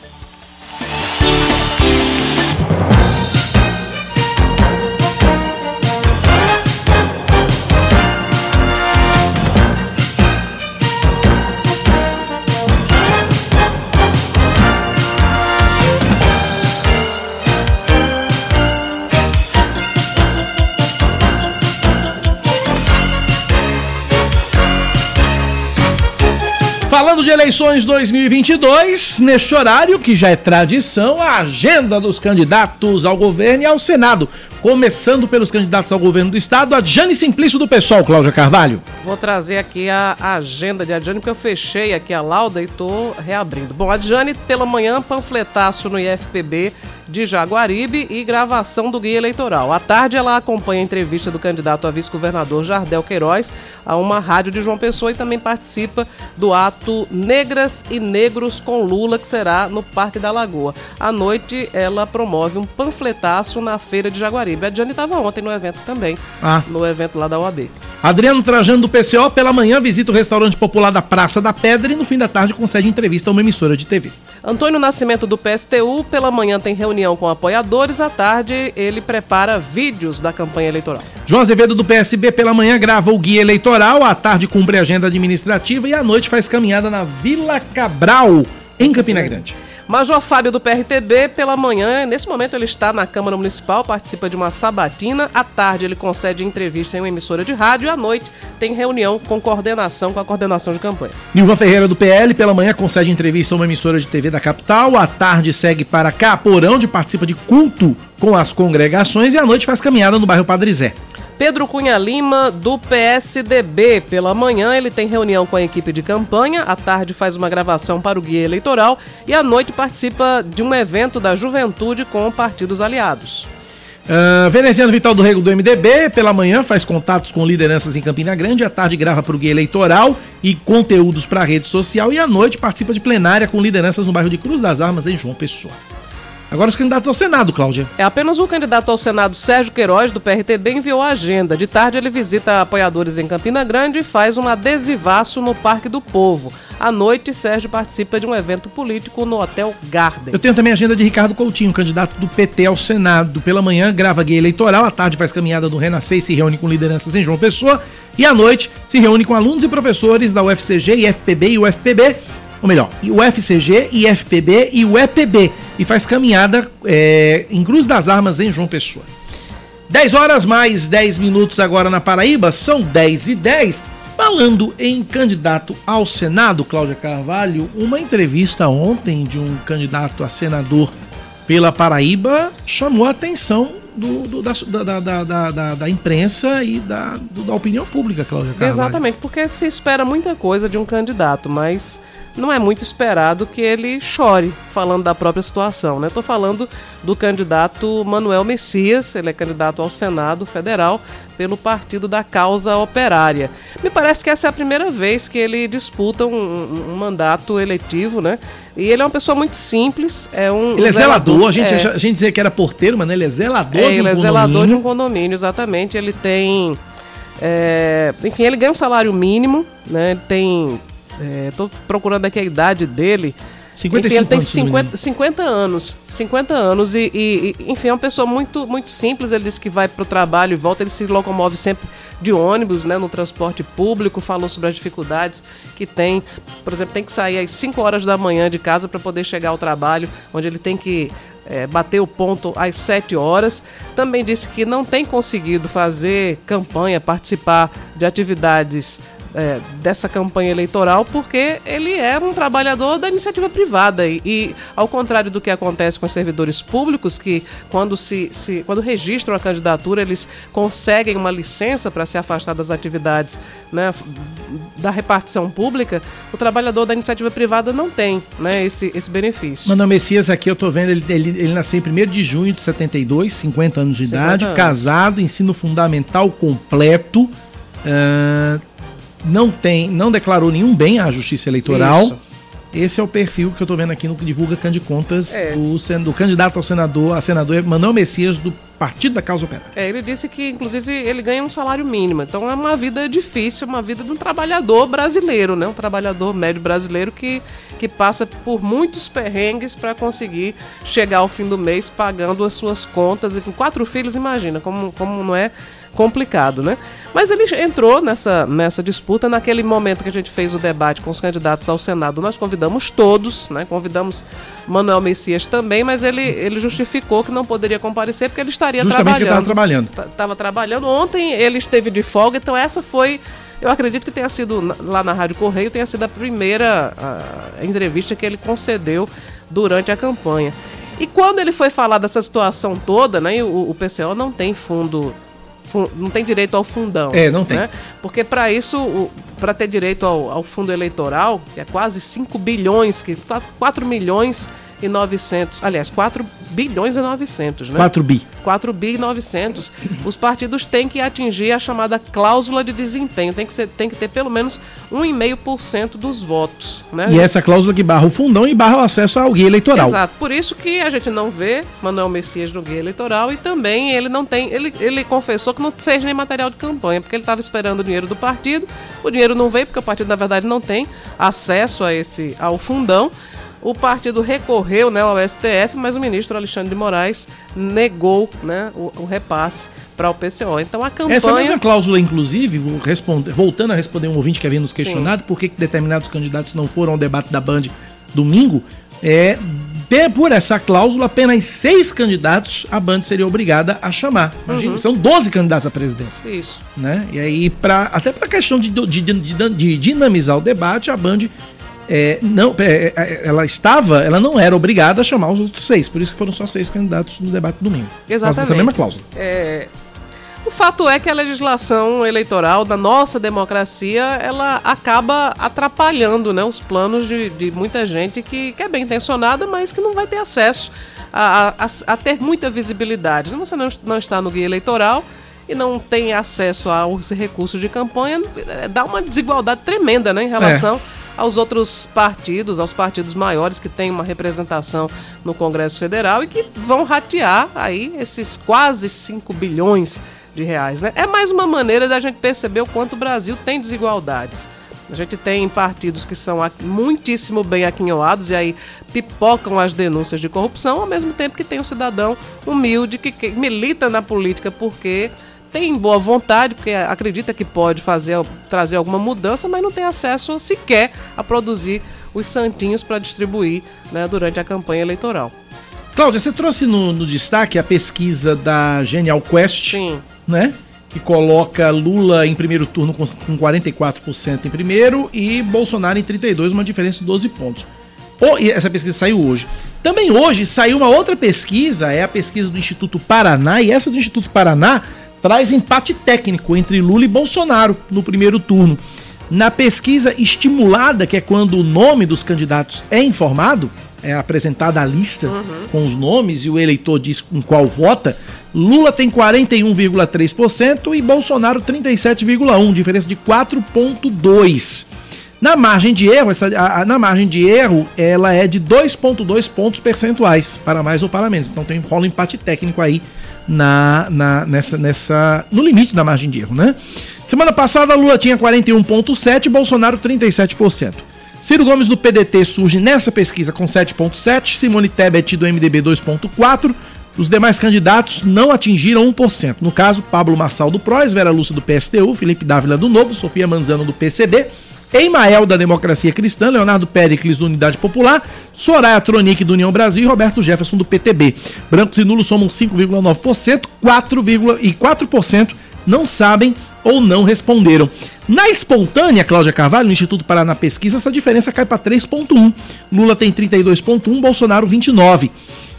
Falando de eleições 2022, neste horário, que já é tradição, a agenda dos candidatos ao governo e ao Senado. Começando pelos candidatos ao governo do estado, a Jane Simplício do PSOL, Cláudia Carvalho. Vou trazer aqui a agenda de Adjane, porque eu fechei aqui a lauda e estou reabrindo. Bom, a Adjane, pela manhã, panfletaço no IFPB de Jaguaribe e gravação do guia eleitoral. À tarde, ela acompanha a entrevista do candidato a vice-governador Jardel Queiroz a uma rádio de João Pessoa e também participa do ato Negras e Negros com Lula, que será no Parque da Lagoa. À noite, ela promove um panfletaço na feira de Jaguaribe. A Diane estava ontem no evento também, Ah. no evento lá da OAB. Adriano Trajano do PCO, pela manhã, visita o restaurante popular da Praça da Pedra e no fim da tarde concede entrevista a uma emissora de TV. Antônio Nascimento do PSTU, pela manhã tem reunião com apoiadores, à tarde ele prepara vídeos da campanha eleitoral. João Azevedo do PSB, pela manhã, grava o guia eleitoral, à tarde cumpre a agenda administrativa e à noite faz caminhada na Vila Cabral, em Campina Grande. Major Fábio do PRTB, pela manhã, nesse momento ele está na Câmara Municipal, participa de uma sabatina. À tarde ele concede entrevista em uma emissora de rádio e à noite tem reunião com coordenação, com a coordenação de campanha. Nilva Ferreira do PL, pela manhã, concede entrevista a uma emissora de TV da capital. À tarde segue para Caporão, onde participa de culto com as congregações. E à noite faz caminhada no bairro Padre Zé. Pedro Cunha Lima, do PSDB. Pela manhã, ele tem reunião com a equipe de campanha, à tarde faz uma gravação para o guia eleitoral e à noite participa de um evento da juventude com partidos aliados. Uh, Veneziano Vital do Rego do MDB, pela manhã faz contatos com lideranças em Campina Grande, à tarde grava para o guia eleitoral e conteúdos para a rede social e à noite participa de plenária com lideranças no bairro de Cruz das Armas, em João Pessoa. Agora os candidatos ao Senado, Cláudia. É apenas o candidato ao Senado Sérgio Queiroz, do PRTB, enviou a agenda. De tarde, ele visita apoiadores em Campina Grande e faz um adesivaço no Parque do Povo. À noite, Sérgio participa de um evento político no Hotel Garden. Eu tenho também a agenda de Ricardo Coutinho, candidato do PT ao Senado. Pela manhã, grava guia eleitoral, à tarde faz caminhada do Renascer e se reúne com lideranças em João Pessoa. E à noite, se reúne com alunos e professores da UFCG, IFPB e UFPB ou melhor, o FCG, IFPB e o EPB, e faz caminhada é, em Cruz das Armas, em João Pessoa. 10 horas mais 10 minutos agora na Paraíba, são 10 e 10. Falando em candidato ao Senado, Cláudia Carvalho, uma entrevista ontem de um candidato a senador pela Paraíba chamou a atenção do, do, da, da, da, da, imprensa e da, do, da opinião pública, Cláudia Carvalho. Exatamente, porque se espera muita coisa de um candidato, mas não é muito esperado que ele chore falando da própria situação. Estou né? falando do candidato Manuel Messias, ele é candidato ao Senado Federal pelo Partido da Causa Operária. Me parece que essa é a primeira vez que ele disputa um, um mandato eletivo, né? E ele é uma pessoa muito simples, é um Ele é zelador, a gente, é. a gente dizia que era porteiro, mas ele é zelador É, de um ele é condomínio. zelador de um condomínio, exatamente. Ele tem. é, enfim, ele ganha um salário mínimo, né? Ele tem. É, tô procurando aqui a idade dele. 55 enfim, ele tem anos, se não me 50, 50 anos. 50 anos e, e- e, enfim, é uma pessoa muito, muito simples. Ele disse que vai para o trabalho e volta. Ele se locomove sempre de ônibus, né, no transporte público. Falou sobre as dificuldades que tem. Por exemplo, tem que sair às 5 horas da manhã de casa para poder chegar ao trabalho, onde ele tem que é, bater o ponto às 7 horas. Também disse que não tem conseguido fazer campanha, participar de atividades é, dessa campanha eleitoral porque ele é um trabalhador da iniciativa privada e, e, ao contrário do que acontece com os servidores públicos que quando se, se quando registram a candidatura eles conseguem uma licença para se afastar das atividades né, da repartição pública o trabalhador da iniciativa privada não tem né, esse, esse benefício Mano Messias, aqui eu tô vendo, ele, ele, ele nasceu em 1 de junho de 72, 50 anos de 50 idade, anos. casado, ensino fundamental completo, ah, não tem, não declarou nenhum bem à Justiça Eleitoral. Isso. Esse é o perfil que eu tô vendo aqui no que divulga Cande Contas É. do, do candidato ao senador, a senador Manuel Messias do Partido da Causa Operária. É, ele disse que, inclusive, ele ganha um salário mínimo. Então é uma vida difícil, uma vida de um trabalhador brasileiro, né? Um trabalhador médio brasileiro que, que passa por muitos perrengues para conseguir chegar ao fim do mês pagando as suas contas. E com quatro filhos, imagina como, como não é complicado, né? Mas ele entrou nessa, nessa disputa naquele momento que a gente fez o debate com os candidatos ao Senado. Nós convidamos todos, né? Convidamos Manuel Messias também, mas ele, ele justificou que não poderia comparecer porque ele estaria Justamente trabalhando. estava trabalhando. Estava trabalhando. Ontem ele esteve de folga, então essa foi. Eu acredito que tenha sido lá na Rádio Correio, tenha sido a primeira ah, entrevista que ele concedeu durante a campanha. E quando ele foi falar dessa situação toda, né? O, o PCO não tem fundo. Não tem direito ao fundão. É, não tem. né? Porque para isso, para ter direito ao, ao fundo eleitoral, que é quase 5 bilhões, que 4 milhões e 900, aliás, 4 bilhões e 900, né? 4 bi. 4 bi e 900. Os partidos têm que atingir a chamada cláusula de desempenho, tem que, ser, tem que ter pelo menos 1,5% dos votos, né? E essa cláusula que barra o fundão e barra o acesso ao guia eleitoral. Exato, por isso que a gente não vê Manuel Messias no guia eleitoral e também ele não tem, ele, ele confessou que não fez nem material de campanha, porque ele estava esperando o dinheiro do partido, o dinheiro não veio porque o partido na verdade não tem acesso a esse ao fundão. O partido recorreu né, ao STF, mas o ministro Alexandre de Moraes negou né, o, o repasse para o PCO. Então a campanha. Essa mesma cláusula, inclusive, vou responder- voltando a responder um ouvinte que havia nos questionado por que determinados candidatos não foram ao debate da Band domingo, é por essa cláusula, apenas seis candidatos a Band seria obrigada a chamar. Imagina, Uhum. são 12 candidatos à presidência. Isso. Né? E aí, pra, até para questão de, de- de- de dinamizar o debate, a Band é, não, é, é, ela estava, ela não era obrigada a chamar os outros seis, por isso que foram só seis candidatos no debate domingo. Por causa Exatamente. dessa mesma cláusula. É, o fato é que a legislação eleitoral da nossa democracia ela acaba atrapalhando né, os planos de, de muita gente que, que é bem intencionada, mas que não vai ter acesso a, a- a- ter muita visibilidade. Você não, não está no guia eleitoral e não tem acesso aos recursos de campanha, é, dá uma desigualdade tremenda né, em relação aos outros partidos, aos partidos maiores que têm uma representação no Congresso Federal e que vão ratear aí esses quase 5 bilhões de reais. Né? É mais uma maneira da gente perceber o quanto o Brasil tem desigualdades. A gente tem partidos que são muitíssimo bem aquinhoados e aí pipocam as denúncias de corrupção, ao mesmo tempo que tem um cidadão humilde que milita na política porque tem boa vontade, porque acredita que pode fazer, trazer alguma mudança, mas não tem acesso sequer a produzir os santinhos para distribuir né, durante a campanha eleitoral. Cláudia, você trouxe no, no destaque a pesquisa da Genial Quest, né? Que coloca Lula em primeiro turno com, com 44% em primeiro e Bolsonaro em 32%, uma diferença de 12 pontos. O- e essa pesquisa saiu hoje. Também hoje saiu uma outra pesquisa, é a pesquisa do Instituto Paraná, e essa do Instituto Paraná traz empate técnico entre Lula e Bolsonaro no primeiro turno. Na pesquisa estimulada, que é quando o nome dos candidatos é informado, é apresentada a lista com os nomes e o eleitor diz com qual vota, Lula tem 41,3% e Bolsonaro 37,1%, diferença de 4,2%. Na margem de erro, essa, a, a, na margem de erro, ela é de 2,2 pontos percentuais, para mais ou para menos. Então tem rola um empate técnico aí na, na, nessa, nessa, no limite da margem de erro, né? Semana passada, Lula tinha 41,7%, Bolsonaro 37%. Ciro Gomes do PDT surge nessa pesquisa com 7,7%, Simone Tebet do MDB 2,4%. Os demais candidatos não atingiram 1%. No caso, Pablo Marçal do PROS, Vera Lúcia do PSTU, Felipe Dávila do Novo, Sofia Manzano do PCB Emael da Democracia Cristã, Leonardo Péricles do Unidade Popular, Soraya Tronic do União Brasil e Roberto Jefferson do PTB. Brancos e nulos somam 5,9%, 4, e 4% não sabem ou não responderam. Na espontânea, Cláudia Carvalho, no Instituto Paraná Pesquisa, essa diferença cai para 3,1%. Lula tem 32,1%, Bolsonaro 29%.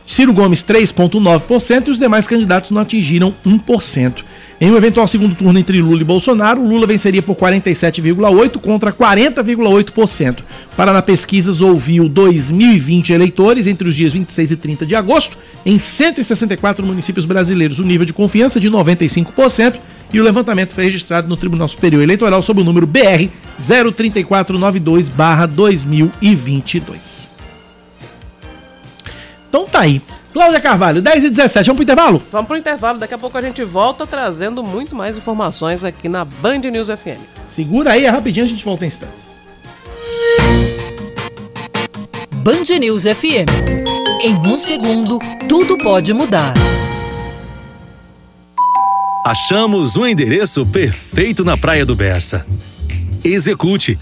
Ciro Gomes 3,9% e os demais candidatos não atingiram 1%. Em um eventual segundo turno entre Lula e Bolsonaro, Lula venceria por 47,8% contra 40,8%. Paraná Pesquisas ouviu 2.020 eleitores entre os dias 26 e 30 de agosto em 164 municípios brasileiros. O nível de confiança de 95% e o levantamento foi registrado no Tribunal Superior Eleitoral sob o número BR 03492-2022. Então tá aí. Cláudia Carvalho, 10 e 17, vamos pro intervalo? Vamos pro intervalo, daqui a pouco a gente volta trazendo muito mais informações aqui na Band News FM. Segura aí, é rapidinho a gente volta em instantes. Band News FM. Em um segundo, tudo pode mudar. Achamos um endereço perfeito na Praia do Bessa. Execute.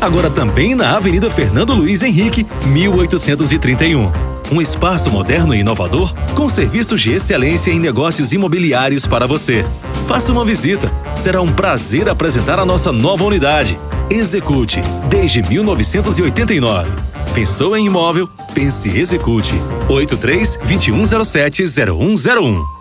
Agora também na Avenida Fernando Luiz Henrique, 1831 um espaço moderno e inovador com serviços de excelência em negócios imobiliários para você. Faça uma visita. Será um prazer apresentar a nossa nova unidade. Execute desde 1989. Pensou em imóvel? Pense Execute. 83 2107 0101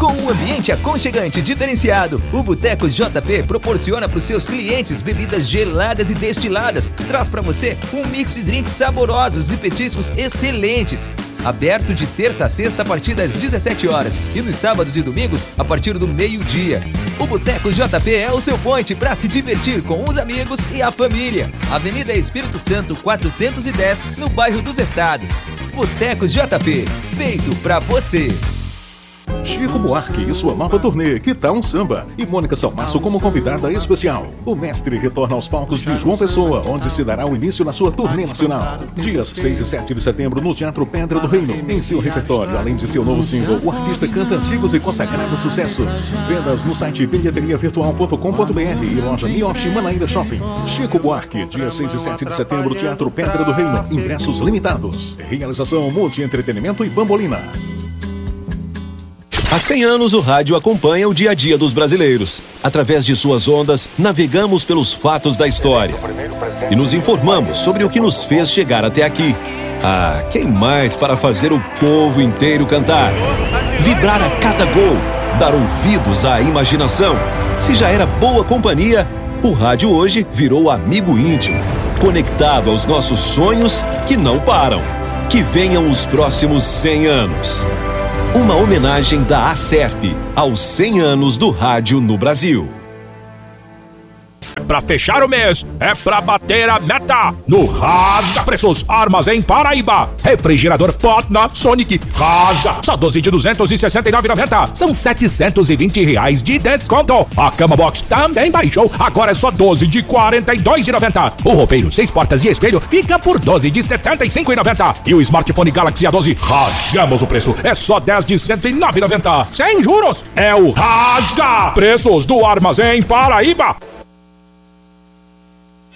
com um ambiente aconchegante diferenciado, o Boteco JP proporciona para os seus clientes bebidas geladas e destiladas. Traz para você um mix de drinks saborosos e petiscos excelentes. Aberto de terça a sexta a partir das 17 horas e nos sábados e domingos a partir do meio-dia. O Boteco JP é o seu ponte para se divertir com os amigos e a família. Avenida Espírito Santo 410, no bairro dos Estados. Boteco JP, feito para você. Chico Buarque e sua nova turnê, Que Tá um Samba, e Mônica Salmaço como convidada especial. O mestre retorna aos palcos de João Pessoa, onde se dará o início na sua turnê nacional. Dias 6 e 7 de setembro no Teatro Pedra do Reino. Em seu repertório, além de seu novo single, o artista canta antigos e consagrados sucessos. Vendas no site bilheteriavirtual.com.br e loja Mioshi Manaíra Shopping. Chico Buarque, dia 6 e 7 de setembro, Teatro Pedra do Reino. Ingressos limitados. Realização Multi Entretenimento e Bambolina. Há 100 anos, o rádio acompanha o dia a dia dos brasileiros. Através de suas ondas, navegamos pelos fatos da história e nos informamos sobre o que nos fez chegar até aqui. Ah, quem mais para fazer o povo inteiro cantar? Vibrar a cada gol, dar ouvidos à imaginação. Se já era boa companhia, o rádio hoje virou amigo íntimo, conectado aos nossos sonhos que não param. Que venham os próximos 100 anos. Uma homenagem da Acerp aos 100 anos do rádio no Brasil para fechar o mês, é para bater a meta. No Rasga Preços Armazém Paraíba. Refrigerador Potna Sonic Rasga. Só 12 de 269,90. São 720 reais de desconto. A Cama Box também baixou. Agora é só 12 de 42,90. O roupeiro, seis portas e espelho fica por 12 de 75,90. E o smartphone Galaxy A12, rasgamos o preço. É só 10 de 109,90. Sem juros. É o Rasga Preços do Armazém Paraíba.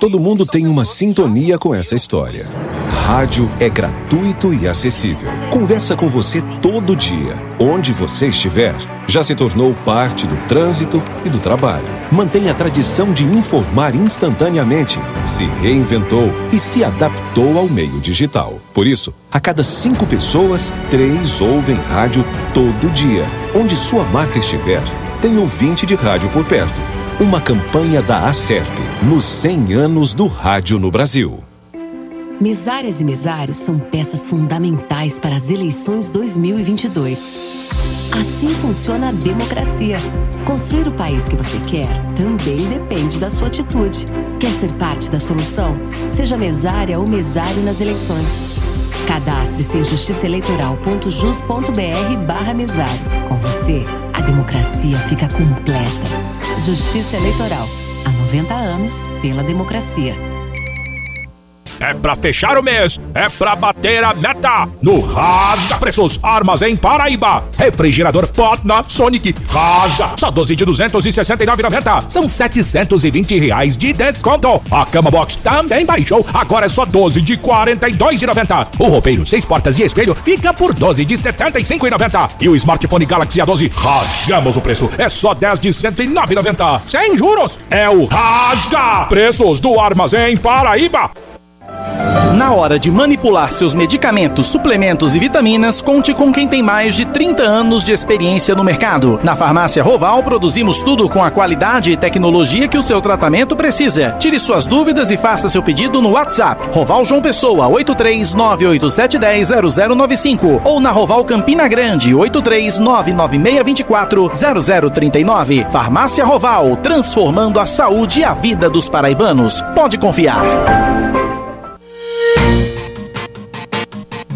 Todo mundo tem uma sintonia com essa história. Rádio é gratuito e acessível. Conversa com você todo dia, onde você estiver. Já se tornou parte do trânsito e do trabalho. Mantém a tradição de informar instantaneamente. Se reinventou e se adaptou ao meio digital. Por isso, a cada cinco pessoas, três ouvem rádio todo dia. Onde sua marca estiver, tem ouvinte de rádio por perto. Uma campanha da Acerp, nos 100 anos do rádio no Brasil. Mesárias e mesários são peças fundamentais para as eleições 2022. Assim funciona a democracia. Construir o país que você quer também depende da sua atitude. Quer ser parte da solução? Seja mesária ou mesário nas eleições. Cadastre-se em justiçaeleitoral.jus.br barra mesário. Com você, a democracia fica completa. Justiça Eleitoral. Há 90 anos pela democracia. É pra fechar o mês, é pra bater a meta. No Rasga Preços Armazém Paraíba. Refrigerador Potna Sonic. Rasga. Só 12 de 269,90. São 720 reais de desconto. A Cama Box também baixou. Agora é só 12 de 42,90. O roupeiro 6 portas e espelho fica por 12 de 75,90. E o smartphone Galaxy A12, rasgamos o preço. É só 10 de 109,90. Sem juros. É o Rasga Preços do Armazém Paraíba. Na hora de manipular seus medicamentos, suplementos e vitaminas, conte com quem tem mais de 30 anos de experiência no mercado. Na Farmácia Roval, produzimos tudo com a qualidade e tecnologia que o seu tratamento precisa. Tire suas dúvidas e faça seu pedido no WhatsApp. Roval João Pessoa, 83987100095 ou na Roval Campina Grande, 83996240039. Farmácia Roval, transformando a saúde e a vida dos paraibanos. Pode confiar.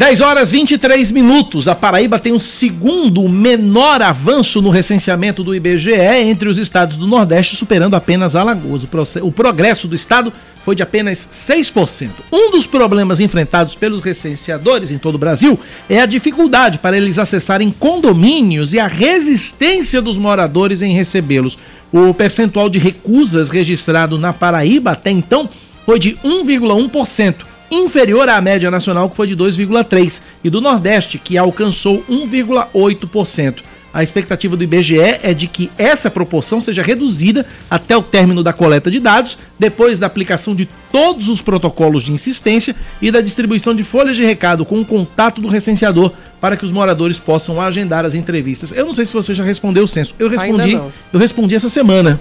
10 horas 23 minutos. A Paraíba tem o segundo menor avanço no recenseamento do IBGE entre os estados do Nordeste, superando apenas Alagoas. O progresso do estado foi de apenas 6%. Um dos problemas enfrentados pelos recenseadores em todo o Brasil é a dificuldade para eles acessarem condomínios e a resistência dos moradores em recebê-los. O percentual de recusas registrado na Paraíba até então foi de 1,1%, inferior à média nacional que foi de 2,3% e do Nordeste que alcançou 1,8%. A expectativa do IBGE é de que essa proporção seja reduzida até o término da coleta de dados, depois da aplicação de todos os protocolos de insistência e da distribuição de folhas de recado com o contato do recenseador para que os moradores possam agendar as entrevistas. Eu não sei se você já respondeu o censo. Eu respondi, eu respondi essa semana.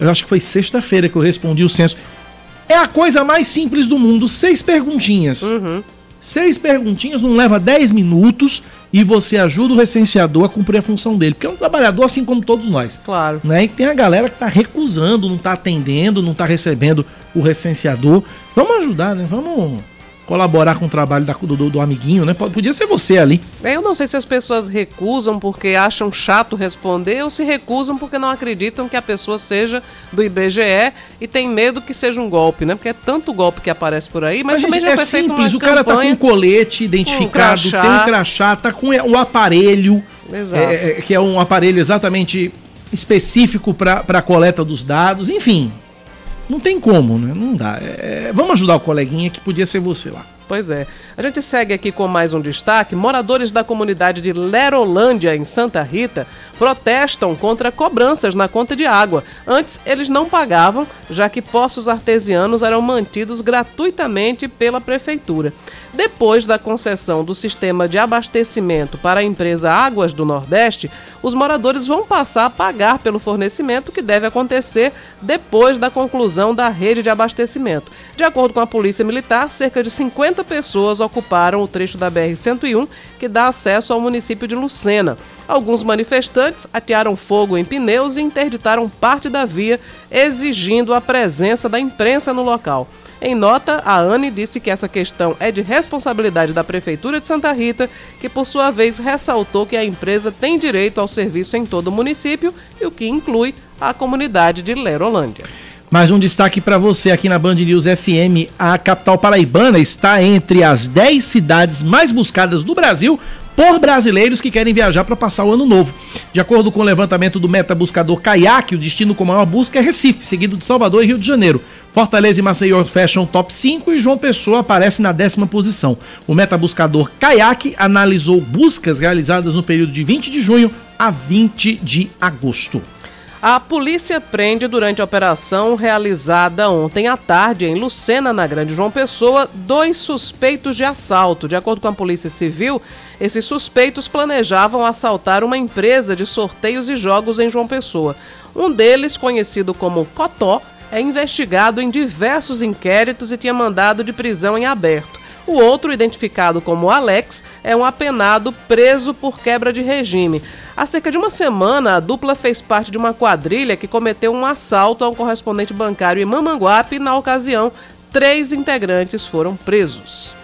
Eu acho que foi sexta-feira que eu respondi o censo. É a coisa mais simples do mundo, seis perguntinhas. Seis perguntinhas, não leva 10 minutos e você ajuda o recenseador a cumprir a função dele. Porque é um trabalhador assim como todos nós. Claro. Né? E tem a galera que tá recusando, não tá atendendo, não tá recebendo o recenseador. Vamos ajudar, né? Vamos colaborar com o trabalho da- do, do- amiguinho, né? Podia ser você ali. Eu não sei se as pessoas recusam porque acham chato responder ou se recusam porque não acreditam que a pessoa seja do IBGE e tem medo que seja um golpe, né? Porque é tanto golpe que aparece por aí, mas Mas, também gente, já é foi simples, o cara tá com um colete identificado, crachá. tem um crachá, tá com o aparelho, Exato. é, é, que é um aparelho exatamente específico para coleta dos dados, enfim. Não tem como, né? Não dá. É, vamos ajudar o coleguinha que podia ser você lá. Pois é. A gente segue aqui com mais um destaque. Moradores da comunidade de Lerolândia, em Santa Rita, protestam contra cobranças na conta de água. Antes, eles não pagavam, já que poços artesianos eram mantidos gratuitamente pela prefeitura. Depois da concessão do sistema de abastecimento para a empresa Águas do Nordeste, os moradores vão passar a pagar pelo fornecimento que deve acontecer depois da conclusão da rede de abastecimento. De acordo com a Polícia Militar, cerca de 50 pessoas ocuparam o trecho da BR-101 que dá acesso ao município de Lucena. Alguns manifestantes atearam fogo em pneus e interditaram parte da via, exigindo a presença da imprensa no local. Em nota, a ANE disse que essa questão é de responsabilidade da Prefeitura de Santa Rita, que por sua vez ressaltou que a empresa tem direito ao serviço em todo o município, e o que inclui a comunidade de Lerolândia. Mais um destaque para você aqui na Band News FM. A capital paraibana está entre as 10 cidades mais buscadas do Brasil por brasileiros que querem viajar para passar o ano novo. De acordo com o levantamento do meta buscador Kayak, o destino com maior busca é Recife, seguido de Salvador e Rio de Janeiro. Fortaleza e Maceió fecham top 5 e João Pessoa aparece na décima posição. O meta buscador Kayak analisou buscas realizadas no período de 20 de junho a 20 de agosto. A polícia prende durante a operação realizada ontem à tarde em Lucena, na Grande João Pessoa, dois suspeitos de assalto. De acordo com a Polícia Civil, esses suspeitos planejavam assaltar uma empresa de sorteios e jogos em João Pessoa. Um deles, conhecido como Cotó, é investigado em diversos inquéritos e tinha mandado de prisão em aberto. O outro, identificado como Alex, é um apenado preso por quebra de regime. Há cerca de uma semana, a dupla fez parte de uma quadrilha que cometeu um assalto a um correspondente bancário em Mamanguape na ocasião, três integrantes foram presos.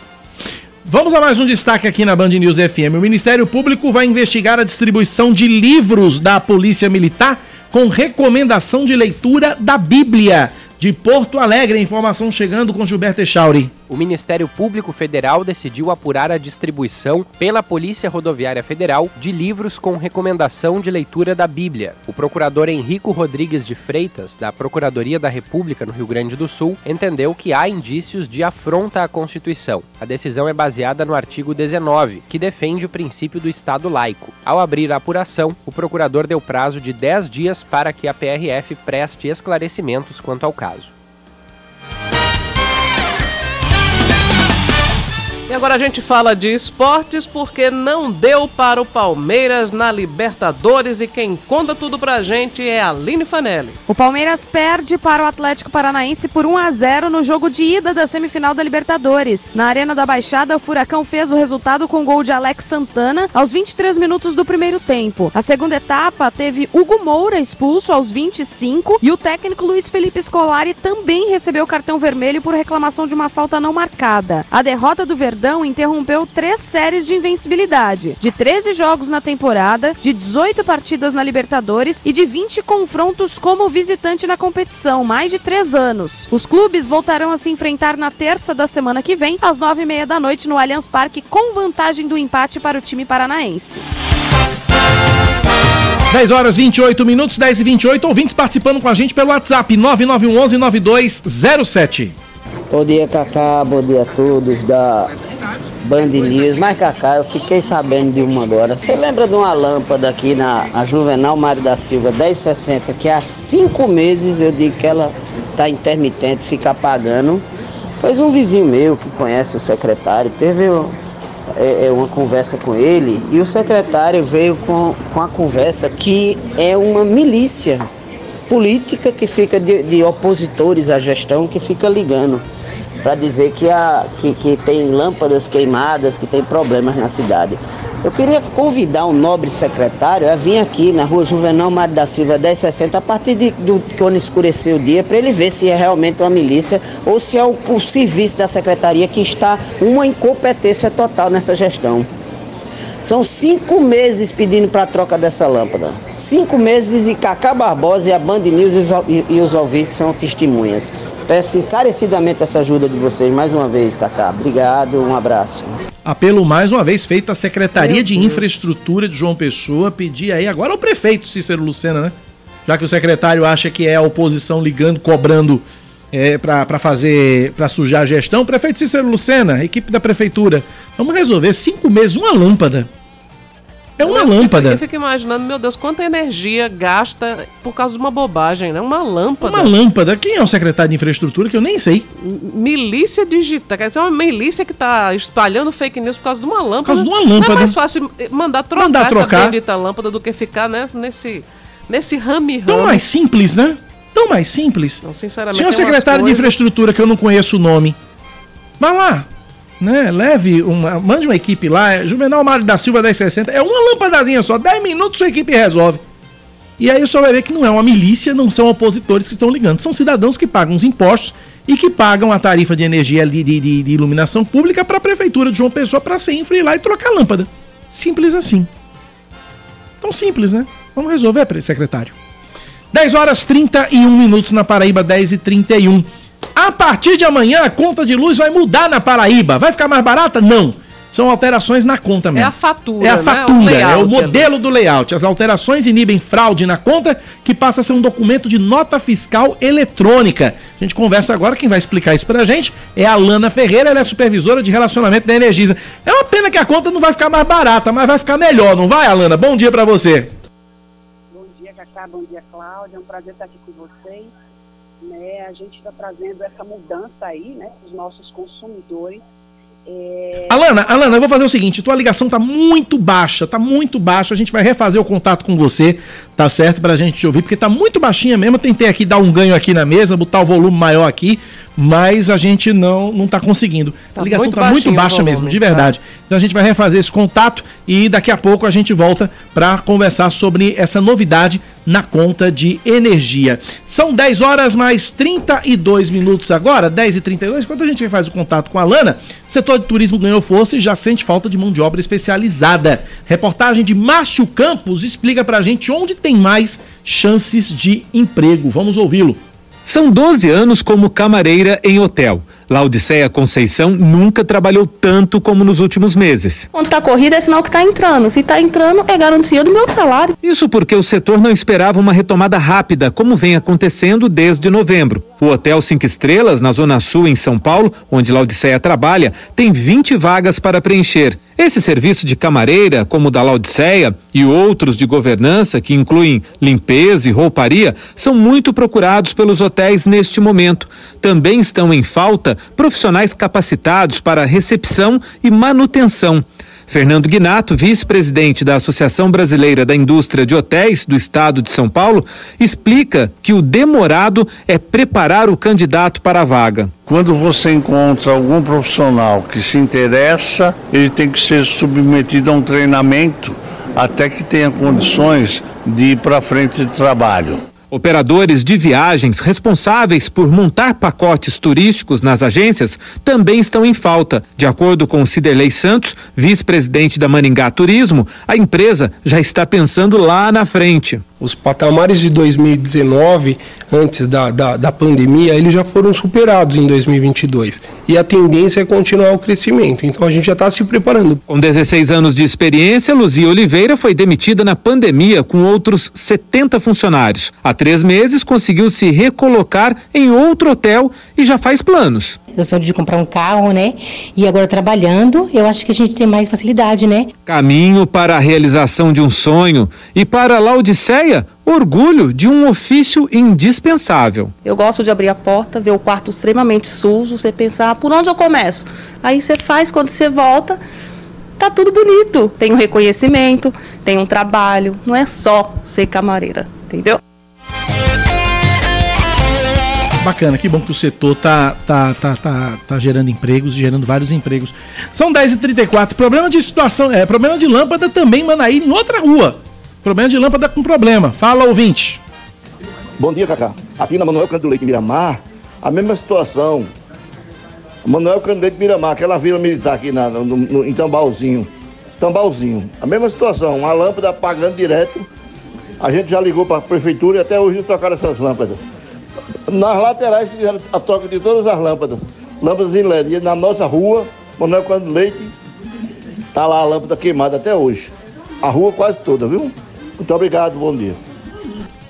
Vamos a mais um destaque aqui na Band News FM. O Ministério Público vai investigar a distribuição de livros da Polícia Militar com recomendação de leitura da Bíblia. De Porto Alegre, informação chegando com Gilberto Echauri. O Ministério Público Federal decidiu apurar a distribuição pela Polícia Rodoviária Federal de livros com recomendação de leitura da Bíblia. O procurador Henrico Rodrigues de Freitas, da Procuradoria da República no Rio Grande do Sul, entendeu que há indícios de afronta à Constituição. A decisão é baseada no artigo 19, que defende o princípio do Estado laico. Ao abrir a apuração, o procurador deu prazo de 10 dias para que a PRF preste esclarecimentos quanto ao caso. E agora a gente fala de esportes porque não deu para o Palmeiras na Libertadores e quem conta tudo pra gente é a Aline Fanelli. O Palmeiras perde para o Atlético Paranaense por 1 a 0 no jogo de ida da semifinal da Libertadores. Na Arena da Baixada, o Furacão fez o resultado com gol de Alex Santana aos 23 minutos do primeiro tempo. A segunda etapa teve Hugo Moura expulso aos 25 e o técnico Luiz Felipe Scolari também recebeu cartão vermelho por reclamação de uma falta não marcada. A derrota do Verdão interrompeu três séries de invencibilidade, de 13 jogos na temporada, de 18 partidas na Libertadores e de 20 confrontos como visitante na competição, mais de três anos. Os clubes voltarão a se enfrentar na terça da semana que vem, às nove e meia da noite, no Allianz Parque, com vantagem do empate para o time paranaense. 10 horas 28 minutos, 10 e 28, ouvintes participando com a gente pelo WhatsApp 9911 9207. Bom dia, Cacá. Bom dia a todos da Band News. Mas, Cacá, eu fiquei sabendo de uma agora. Você lembra de uma lâmpada aqui na Juvenal Mário da Silva 1060, que há cinco meses eu digo que ela está intermitente, fica apagando. Foi um vizinho meu que conhece o secretário, teve é, é, uma conversa com ele e o secretário veio com, com a conversa que é uma milícia política que fica de, de opositores à gestão que fica ligando para dizer que, a, que, que tem lâmpadas queimadas, que tem problemas na cidade. Eu queria convidar o nobre secretário a vir aqui na rua Juvenal Mário da Silva 1060 a partir de do, quando escurecer o dia para ele ver se é realmente uma milícia ou se é o, o serviço da secretaria que está uma incompetência total nessa gestão. São cinco meses pedindo para a troca dessa lâmpada. Cinco meses e Cacá Barbosa e a Band News e, e os ouvintes são testemunhas. Peço encarecidamente essa ajuda de vocês mais uma vez, Cacá. Obrigado, um abraço. Apelo mais uma vez feito à Secretaria Meu de Deus. Infraestrutura de João Pessoa pedir aí agora ao prefeito Cícero Lucena, né? Já que o secretário acha que é a oposição ligando, cobrando é, para fazer, para sujar a gestão, prefeito Cícero Lucena, equipe da prefeitura, vamos resolver cinco meses uma lâmpada. É uma eu lâmpada. Fico, eu fico imaginando, meu Deus, quanta energia gasta por causa de uma bobagem, né? Uma lâmpada. Uma lâmpada. Quem é o secretário de infraestrutura que eu nem sei? Milícia digital. Quer dizer, uma milícia que está espalhando fake news por causa de uma lâmpada. Por causa de uma lâmpada. Não é mais fácil mandar trocar, mandar trocar. essa bendita lâmpada do que ficar né, nesse, nesse rame-rame. Tão mais simples, né? Tão mais simples. Não, sinceramente. Senhor secretário coisas... de infraestrutura que eu não conheço o nome. Vá lá, né? Leve uma, mande uma equipe lá, Juvenal Mário da Silva 1060, é uma lâmpadazinha só, 10 minutos sua equipe resolve. E aí só vai ver que não é uma milícia, não são opositores que estão ligando, são cidadãos que pagam os impostos e que pagam a tarifa de energia de, de, de, de iluminação pública para a prefeitura de João Pessoa para sempre ir lá e trocar a lâmpada. Simples assim. Tão simples, né? Vamos resolver, secretário. 10 horas 31 minutos na Paraíba, 10 e 31. A partir de amanhã, a conta de luz vai mudar na Paraíba. Vai ficar mais barata? Não. São alterações na conta mesmo. É a fatura, É a né? fatura, O é o modelo do layout. As alterações inibem fraude na conta, que passa a ser um documento de nota fiscal eletrônica. A gente conversa agora, quem vai explicar isso pra gente é a Lana Ferreira, ela é supervisora de relacionamento da Energisa. É uma pena que a conta não vai ficar mais barata, mas vai ficar melhor, não vai, Alana? Bom dia pra você. Bom dia, Cacá. Bom dia, Cláudia. É um prazer estar aqui com vocês. Né, a gente está trazendo essa mudança aí, né, para os nossos consumidores. É, Alana, Alana, eu vou fazer o seguinte, tua ligação tá muito baixa, tá muito baixa, a gente vai refazer o contato com você, tá certo, pra gente te ouvir, porque tá muito baixinha mesmo, eu tentei aqui dar um ganho aqui na mesa, botar o volume maior aqui, mas a gente não não tá conseguindo. Tá a ligação muito tá muito baixa volume, mesmo, de tá. verdade. Então a gente vai refazer esse contato e daqui a pouco a gente volta para conversar sobre essa novidade na conta de energia. São 10 horas mais 32 minutos agora, 10 e 32 Quando a gente faz o contato com a Lana, o setor de turismo ganhou força e já sente falta de mão de obra especializada. Reportagem de Márcio Campos explica pra gente onde tem mais chances de emprego. Vamos ouvi-lo. São 12 anos como camareira em hotel. Laudiceia Conceição nunca trabalhou tanto como nos últimos meses. Quando está corrida é sinal que está entrando. Se está entrando, é garantia do meu salário. Isso porque o setor não esperava uma retomada rápida, como vem acontecendo desde novembro. O Hotel Cinco Estrelas, na Zona Sul, em São Paulo, onde Laudiceia trabalha, tem 20 vagas para preencher. Esse serviço de camareira, como o da Laudiceia, e outros de governança, que incluem limpeza e rouparia, são muito procurados pelos hotéis neste momento. Também estão em falta profissionais capacitados para recepção e manutenção. Fernando Guinato, vice-presidente da Associação Brasileira da Indústria de Hotéis do Estado de São Paulo, explica que o demorado é preparar o candidato para a vaga. Quando você encontra algum profissional que se interessa, ele tem que ser submetido a um treinamento até que tenha condições de ir para frente de trabalho. Operadores de viagens responsáveis por montar pacotes turísticos nas agências também estão em falta. De acordo com Ciderley Santos, vice-presidente da Maringá Turismo, a empresa já está pensando lá na frente. Os patamares de 2019, antes da, da, da pandemia, eles já foram superados em 2022. E a tendência é continuar o crescimento. Então a gente já está se preparando. Com 16 anos de experiência, Luzia Oliveira foi demitida na pandemia com outros 70 funcionários. Há três meses conseguiu se recolocar em outro hotel e já faz planos. Eu sou de comprar um carro, né? E agora trabalhando, eu acho que a gente tem mais facilidade, né? Caminho para a realização de um sonho e para a Laodiceia, orgulho de um ofício indispensável. Eu gosto de abrir a porta, ver o quarto extremamente sujo, você pensar por onde eu começo. Aí você faz, quando você volta, tá tudo bonito. Tem um reconhecimento, tem um trabalho, não é só ser camareira, entendeu? Bacana, que bom que o setor tá, tá, tá, tá, tá gerando empregos, gerando vários empregos. São 10h34. Problema de situação, é, problema de lâmpada também, Manaíra, em outra rua. Problema de lâmpada com problema. Fala, ouvinte. Bom dia, Cacá. Aqui na Manuel Canto Leite Miramar, a mesma situação. Manuel Canto Leite Miramar, aquela vila militar aqui na, no, no, em Tambalzinho. Tambalzinho. A mesma situação, uma lâmpada apagando direto. A gente já ligou para a prefeitura e até hoje não trocaram essas lâmpadas. Nas laterais fizeram a troca de todas as lâmpadas. Lâmpadas em LED. E na nossa rua, Manuel Canto Leite, tá lá a lâmpada queimada até hoje. A rua quase toda, viu? Muito obrigado, bom dia.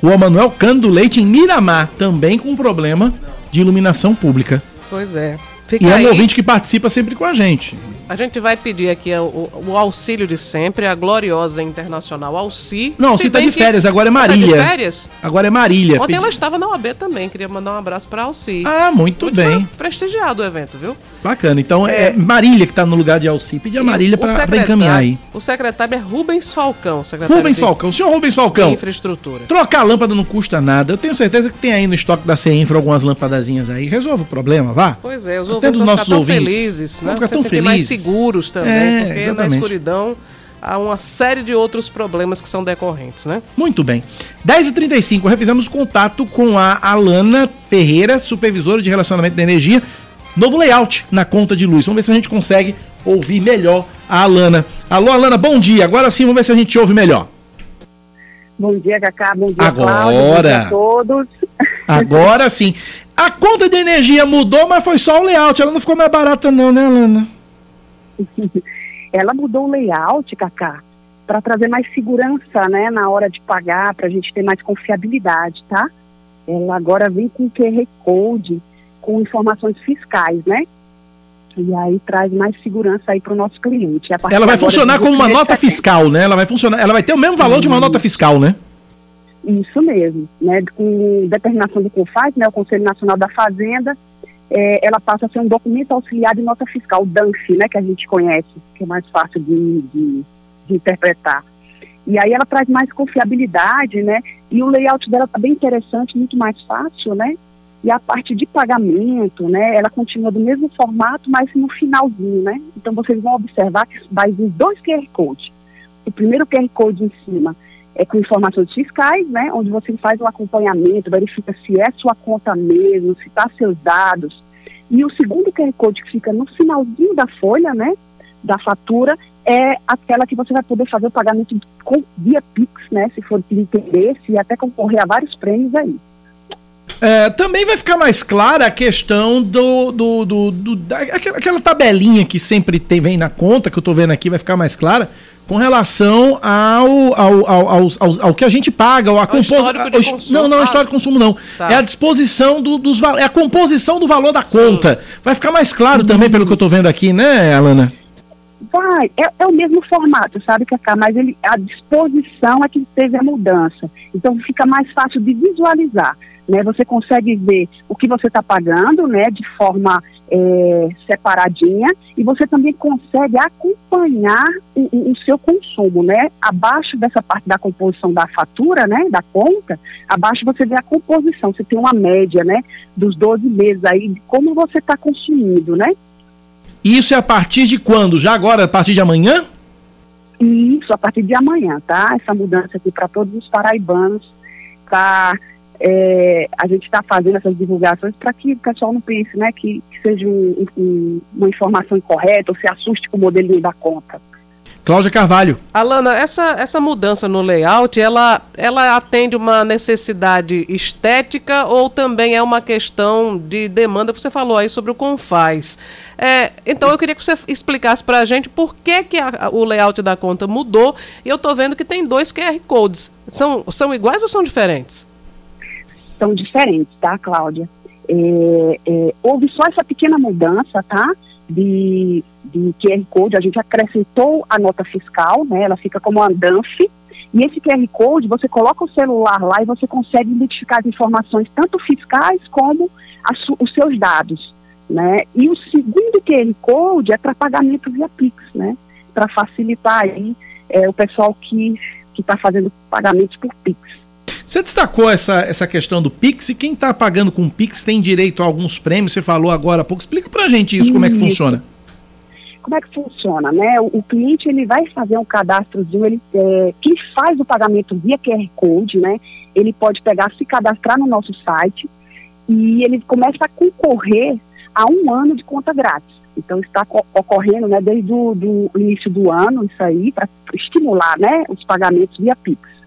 O Emanuel Cando Leite em Miramar, também com problema de iluminação pública. Pois é. Fica e é um aí. ouvinte que participa sempre com a gente. A gente vai pedir aqui o, o auxílio de sempre, a gloriosa internacional Alci. Não, você tá de férias, agora é Tá Marília. de férias? Agora é Marília. Ontem Pedi- ela estava na OAB também, queria mandar um abraço para Alci. Ah, muito bem. Prestigiado o evento, viu? Bacana. Então é, Marília que tá no lugar de Alci. Pedir a Marília O para encaminhar aí. O secretário é Rubens Falcão. Secretário Rubens de- Falcão. Senhor Rubens Falcão. de Infraestrutura. Trocar a lâmpada não custa nada. Eu tenho certeza que tem aí no estoque da CEINFRA algumas lâmpadazinhas aí. Resolve o problema, vá. Pois é, os ouvintes vão nossos ficar tão ouvintes. felizes, né? Vão ficar tão felizes. Seguros também, É, porque na exatamente. escuridão há uma série de outros problemas que são decorrentes, né? Muito bem. 10h35, revisamos contato com a Alana Ferreira, supervisora de relacionamento da energia. Novo layout na conta de luz. Vamos ver se a gente consegue ouvir melhor a Alana. Alô, Alana, bom dia. Agora sim, vamos ver se a gente ouve melhor. Bom dia, Cacá. Bom dia, Agora. Cláudia. Bom dia a todos. Agora sim. A conta de energia mudou, mas foi só o layout. Ela não ficou mais barata, não, né, Lana? Ela mudou o layout, Cacá, para trazer mais segurança, né, na hora de pagar, para a gente ter mais confiabilidade, tá? Ela agora vem com QR Code, com informações fiscais, né? E aí traz mais segurança aí para o nosso cliente. Ela vai funcionar como uma nota 70. fiscal, né? Ela vai funcionar, ela vai ter o mesmo valor de uma nota fiscal, né? Isso mesmo, né? Com determinação do CONFAS, né? O Conselho Nacional da Fazenda, eh, ela passa a ser um documento auxiliar de nota fiscal, o DANF, né? Que a gente conhece, que é mais fácil de, de, de interpretar. E aí ela traz mais confiabilidade, né? E o layout dela está bem interessante, muito mais fácil, né? E a parte de pagamento, né? Ela continua do mesmo formato, mas no finalzinho, né? Então vocês vão observar que vai vir dois QR Codes. O primeiro QR Code em cima é com informações fiscais, né? Onde você faz um acompanhamento, verifica se é sua conta mesmo, se está seus dados. E o segundo QR Code que fica no finalzinho da folha, né? Da fatura, é aquela que você vai poder fazer o pagamento com, via Pix, né? Se for de interesse e até concorrer a vários prêmios aí. É, também vai ficar mais clara a questão do. do, do, do- da- aquela, tabelinha que sempre tem, vem na conta, que eu tô vendo aqui, vai ficar mais clara com relação ao, ao, ao, aos- aos- ao que a gente paga, ou a compos- histórico de ao his- consumo. Não, não, é Ah. histórico de consumo, não. Tá. É a disposição do, dos val- é a composição do valor da conta. Vai ficar mais claro também, pelo que eu tô vendo aqui, né, Alana? Vai, é, é o mesmo formato, sabe, Cacá? Mas ele, a disposição é que teve a mudança. Então fica mais fácil de visualizar. Né? Você consegue ver o que você está pagando, né, de forma é, separadinha, e você também consegue acompanhar o, o- o seu consumo, né? Abaixo dessa parte da composição da fatura, né, da conta, abaixo você vê a composição, você tem uma média, né, dos 12 meses aí, de como você está consumindo, né? E isso é a partir de quando? Já agora, a partir de amanhã? Isso, a partir de amanhã, tá? Essa mudança aqui para todos os paraibanos, tá? É, a gente está fazendo essas divulgações para que o pessoal não pense, né, que, que seja um- um- uma informação incorreta ou se assuste com o modelinho da conta. Cláudia Carvalho. Alana, essa, essa mudança no layout, ela, ela atende uma necessidade estética ou também é uma questão de demanda? Você falou aí sobre o Confaz. É, então eu queria que você explicasse para a gente por que, que a- o layout da conta mudou e eu estou vendo que tem dois QR Codes. São, são iguais ou são diferentes? São diferentes, tá, Cláudia? É, é, houve só essa pequena mudança, tá? De, de QR Code, a gente acrescentou a nota fiscal, né? Ela fica como DANF. E esse QR Code, você coloca o celular lá e você consegue identificar as informações, tanto fiscais como os seus dados, né? E o segundo QR Code é para pagamento via Pix, né? Para facilitar aí é, o pessoal que está fazendo pagamentos por Pix. Você destacou essa, essa questão do Pix e quem está pagando com Pix tem direito a alguns prêmios, você falou agora há pouco. Explica pra gente isso, como é que funciona. Como é que funciona, né? O, o cliente ele vai fazer um cadastrozinho, ele, é, quem faz o pagamento via QR Code, né? Ele pode pegar, se cadastrar no nosso site e ele começa a concorrer a um ano de conta grátis. Então está co- ocorrendo, né, desde o do início do ano, isso aí, para estimular, né, os pagamentos via Pix.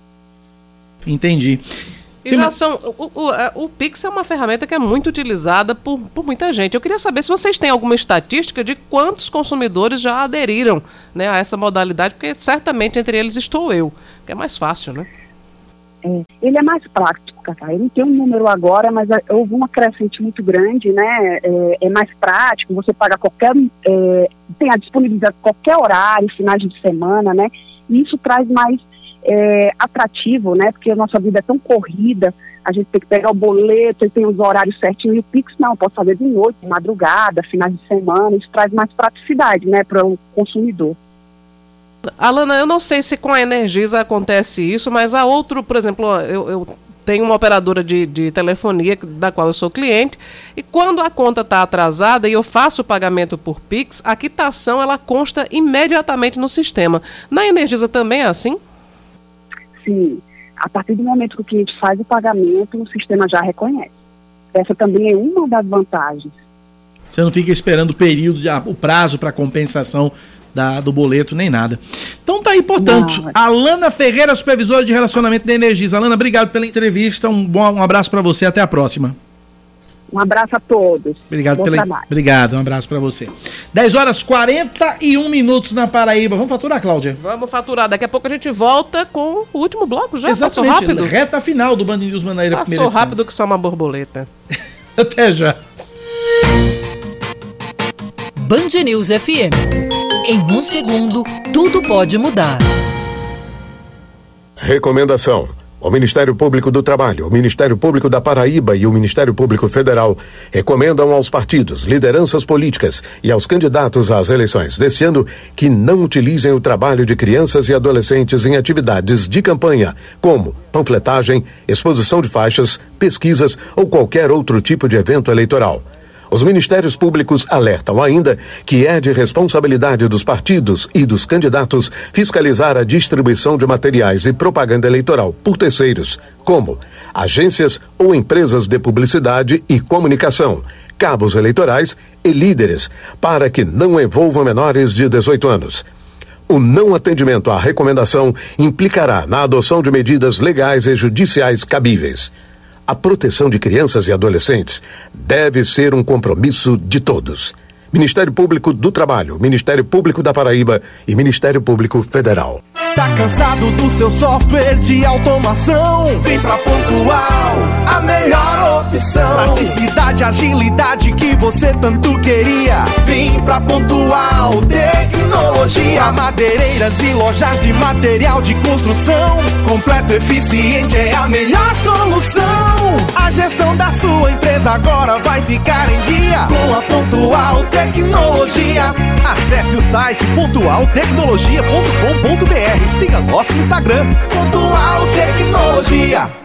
Entendi. E já são. O, o, é, o Pix é uma ferramenta que é muito utilizada por, por muita gente. Eu queria saber se vocês têm alguma estatística de quantos consumidores já aderiram né, a essa modalidade, porque certamente entre eles estou eu, que é mais fácil, né? É, ele é mais prático, Cacá. Eu não tenho um número agora, mas é, houve uma crescente muito grande, né? É, é mais prático, você paga qualquer. é, tem a disponibilidade qualquer horário, finais de semana, né? E isso traz mais é, atrativo, né? Porque a nossa vida é tão corrida, a gente tem que pegar o boleto e tem os horários certinhos. E o Pix não, posso fazer de noite, de madrugada, finais de semana. Isso traz mais praticidade, né, para o consumidor. Alana, eu não sei se com a Energisa acontece isso, mas há outro, por exemplo, eu, eu tenho uma operadora de, de telefonia da qual eu sou cliente, e quando a conta está atrasada e eu faço o pagamento por Pix, a quitação ela consta imediatamente no sistema. Na Energisa também é assim? Sim. A partir do momento que o cliente faz o pagamento, o sistema já reconhece. Essa também é uma das vantagens. Você não fica esperando o período, de, ah, o prazo para compensação da, do boleto nem nada. Então tá aí, portanto, Não. Alana Ferreira, supervisora de relacionamento da Energisa. Alana, obrigado pela entrevista, um, bom, um abraço para você, até a próxima. Um abraço a todos. Obrigado Bom pela. trabalho. Obrigado, um abraço para você. 10 horas 41 minutos na Paraíba. Vamos faturar, Cláudia? Vamos faturar. Daqui a pouco a gente volta com o último bloco já. Passou Exatamente, rápido? Reta final do Band News Manaíra Passou rápido que só uma borboleta. Até já. Band News FM. Em um segundo, tudo pode mudar. Recomendação. O Ministério Público do Trabalho, o Ministério Público da Paraíba e o Ministério Público Federal recomendam aos partidos, lideranças políticas e aos candidatos às eleições deste ano que não utilizem o trabalho de crianças e adolescentes em atividades de campanha, como panfletagem, exposição de faixas, pesquisas ou qualquer outro tipo de evento eleitoral. Os ministérios públicos alertam ainda que é de responsabilidade dos partidos e dos candidatos fiscalizar a distribuição de materiais e propaganda eleitoral por terceiros, como agências ou empresas de publicidade e comunicação, cabos eleitorais e líderes, para que não envolvam menores de 18 anos. O não atendimento à recomendação implicará na adoção de medidas legais e judiciais cabíveis. A proteção de crianças e adolescentes deve ser um compromisso de todos. Ministério Público do Trabalho, Ministério Público da Paraíba e Ministério Público Federal. Tá cansado do seu software de automação? Vem pra Pontual, a melhor opção. Praticidade, agilidade que você tanto queria. Vem pra Pontual, tecnologia. Madeireiras e lojas de material de construção. Completo, eficiente é a melhor solução. A gestão da sua empresa agora vai ficar em dia. Com a Pontual Tecnologia. Acesse o site pontualtecnologia.com.br. Siga nosso Instagram, Pontual Tecnologia.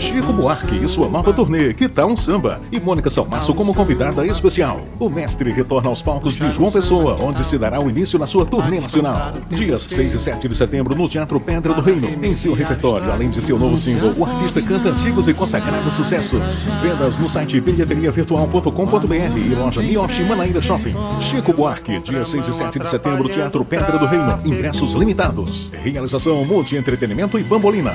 Chico Buarque e sua nova turnê, Que Tá um Samba, e Mônica Salmaço como convidada especial. O mestre retorna aos palcos de João Pessoa, onde se dará o início na sua turnê nacional. Dias 6 e 7 de setembro no Teatro Pedra do Reino. Em seu repertório, além de seu novo single, o artista canta antigos e consagrados sucessos. Vendas no site bilheteriavirtual.com.br e loja Miyoshi Manaíra Shopping. Chico Buarque, dia 6 e 7 de setembro, Teatro Pedra do Reino. Ingressos limitados. Realização Multi Entretenimento e Bambolina.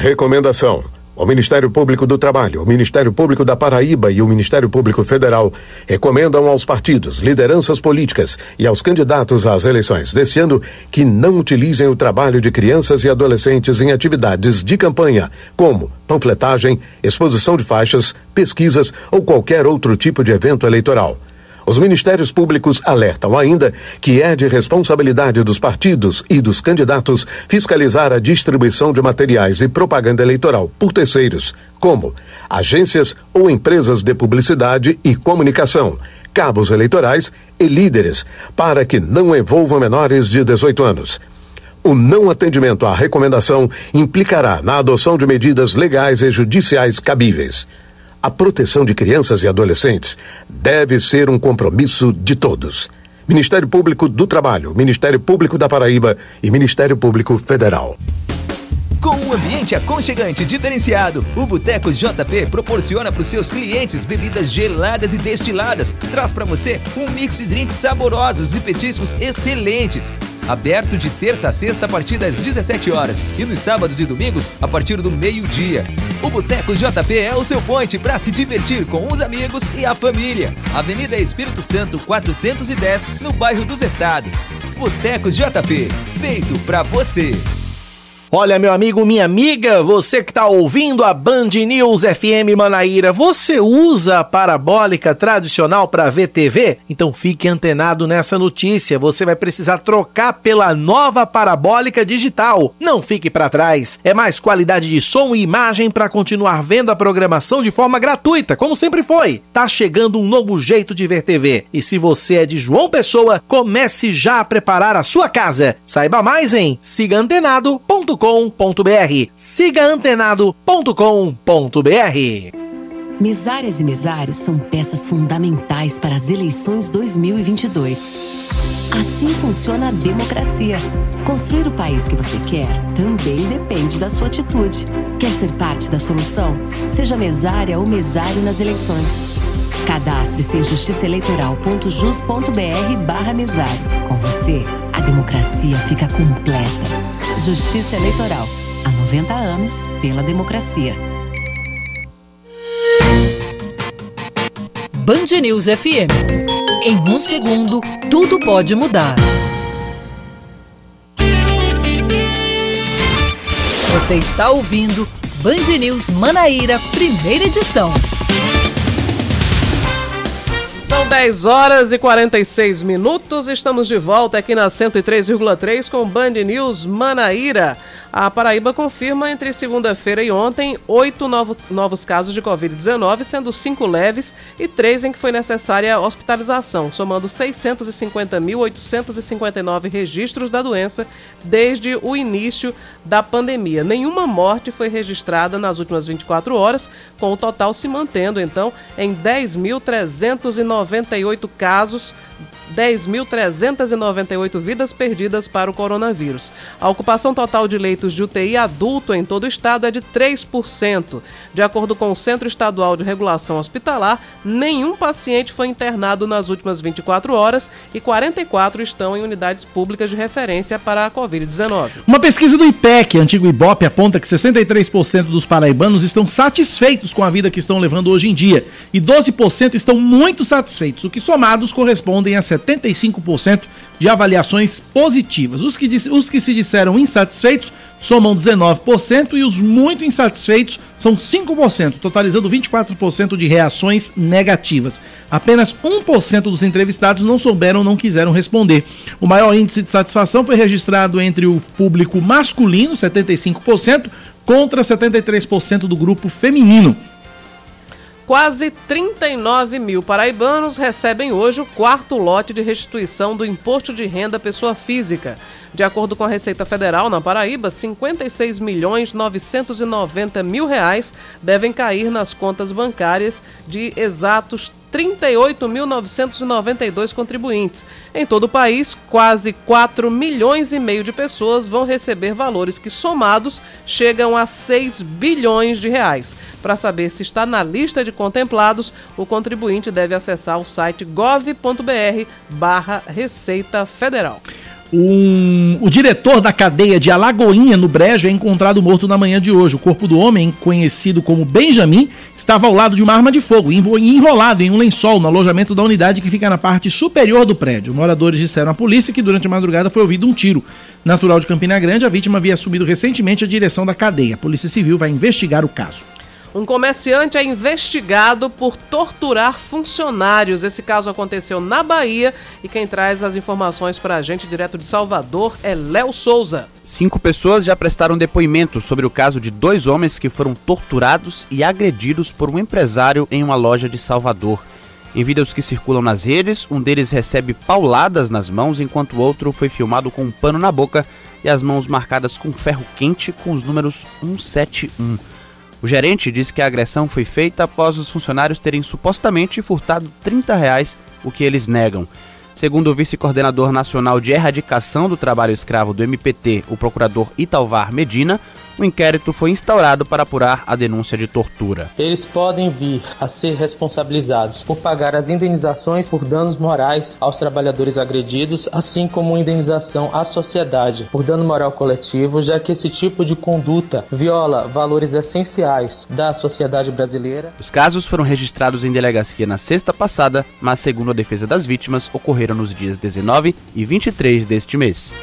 Recomendação. O Ministério Público do Trabalho, o Ministério Público da Paraíba e o Ministério Público Federal recomendam aos partidos, lideranças políticas e aos candidatos às eleições deste ano que não utilizem o trabalho de crianças e adolescentes em atividades de campanha, como panfletagem, exposição de faixas, pesquisas ou qualquer outro tipo de evento eleitoral. Os ministérios públicos alertam ainda que é de responsabilidade dos partidos e dos candidatos fiscalizar a distribuição de materiais e propaganda eleitoral por terceiros, como agências ou empresas de publicidade e comunicação, cabos eleitorais e líderes, para que não envolvam menores de 18 anos. O não atendimento à recomendação implicará na adoção de medidas legais e judiciais cabíveis. A proteção de crianças e adolescentes deve ser um compromisso de todos. Ministério Público do Trabalho, Ministério Público da Paraíba e Ministério Público Federal. Um ambiente aconchegante e diferenciado, o Boteco JP proporciona para os seus clientes bebidas geladas e destiladas. Traz para você um mix de drinks saborosos e petiscos excelentes. Aberto de terça a sexta a partir das 17 horas e nos sábados e domingos a partir do meio-dia. O Boteco JP é o seu ponte para se divertir com os amigos e a família. Avenida Espírito Santo 410, no bairro dos Estados. Boteco JP, feito para você. Olha, meu amigo, minha amiga, você que está ouvindo a Band News FM Manaíra, você usa a parabólica tradicional para ver TV? Então fique antenado nessa notícia. Você vai precisar trocar pela nova parabólica digital. Não fique para trás. É mais qualidade de som e imagem para continuar vendo a programação de forma gratuita, como sempre foi. Tá chegando um novo jeito de ver TV. E se você é de João Pessoa, comece já a preparar a sua casa. Saiba mais em sigaantenado.com sigaantenado.com.br. Sigaantenado.com.br. Mesárias e mesários são peças fundamentais para as eleições 2022. Assim funciona a democracia. Construir o país que você quer também depende da sua atitude. Quer ser parte da solução? Seja mesária ou mesário nas eleições. Cadastre-se em justiçaeleitoral.jus.br barra mesário. Com você, a democracia fica completa. Justiça Eleitoral. Há 90 anos pela democracia. Band News FM. Em um segundo, tudo pode mudar. Você está ouvindo Band News Manaíra, primeira edição. São 10 horas e 46 minutos. Estamos de volta aqui na 103,3 com Band News Manaíra. A Paraíba confirma entre segunda-feira e ontem oito novo, novos casos de Covid-19, sendo cinco leves e três em que foi necessária hospitalização, somando 650.859 registros da doença desde o início da pandemia. Nenhuma morte foi registrada nas últimas 24 horas, com o total se mantendo, então, em 10.398 casos 10.398 vidas perdidas para o coronavírus. A ocupação total de leitos de UTI adulto em todo o estado é de 3%. De acordo com o Centro Estadual de Regulação Hospitalar, nenhum paciente foi internado nas últimas 24 horas e 44 estão em unidades públicas de referência para a Covid-19. Uma pesquisa do IPEC, antigo IBOP, aponta que 63% dos paraibanos estão satisfeitos com a vida que estão levando hoje em dia e 12% estão muito satisfeitos, o que somados correspondem a 75% de avaliações positivas. Os que, os que se disseram insatisfeitos somam 19% e os muito insatisfeitos são 5%, totalizando 24% de reações negativas. Apenas 1% dos entrevistados não souberam ou não quiseram responder. O maior índice de satisfação foi registrado entre o público masculino, 75%, contra 73% do grupo feminino. Quase 39 mil paraibanos recebem hoje o quarto lote de restituição do Imposto de Renda Pessoa Física. De acordo com a Receita Federal, na Paraíba, 56 milhões 990 mil reais devem cair nas contas bancárias de exatos 38.992 contribuintes. Em todo o país, quase 4 milhões e meio de pessoas vão receber valores que, somados, chegam a 6 bilhões de reais. Para saber se está na lista de contemplados, o contribuinte deve acessar o site gov.br barra Receita Federal. Um, o diretor da cadeia de Alagoinha, no Brejo, é encontrado morto na manhã de hoje. O corpo do homem, conhecido como Benjamin, estava ao lado de uma arma de fogo e enrolado em um lençol no alojamento da unidade que fica na parte superior do prédio. Moradores disseram à polícia que durante a madrugada foi ouvido um tiro. Natural de Campina Grande, a vítima havia assumido recentemente a direção da cadeia. A Polícia Civil vai investigar o caso. Um comerciante é investigado por torturar funcionários. Esse caso aconteceu na Bahia e quem traz as informações para a gente direto de Salvador é Léo Souza. Cinco pessoas já prestaram depoimento sobre o caso de dois homens que foram torturados e agredidos por um empresário em uma loja de Salvador. Em vídeos que circulam nas redes, um deles recebe pauladas nas mãos, enquanto o outro foi filmado com um pano na boca e as mãos marcadas com ferro quente com os números 171. O gerente disse que a agressão foi feita após os funcionários terem supostamente furtado 30 reais, o que eles negam. Segundo o vice-coordenador nacional de erradicação do trabalho escravo do MPT, o procurador Italvar Medina, o inquérito foi instaurado para apurar a denúncia de tortura. Eles podem vir a ser responsabilizados por pagar as indenizações por danos morais aos trabalhadores agredidos, assim como indenização à sociedade por dano moral coletivo, já que esse tipo de conduta viola valores essenciais da sociedade brasileira. Os casos foram registrados em delegacia na sexta passada, mas segundo a defesa das vítimas, ocorreram nos dias 19 e 23 deste mês.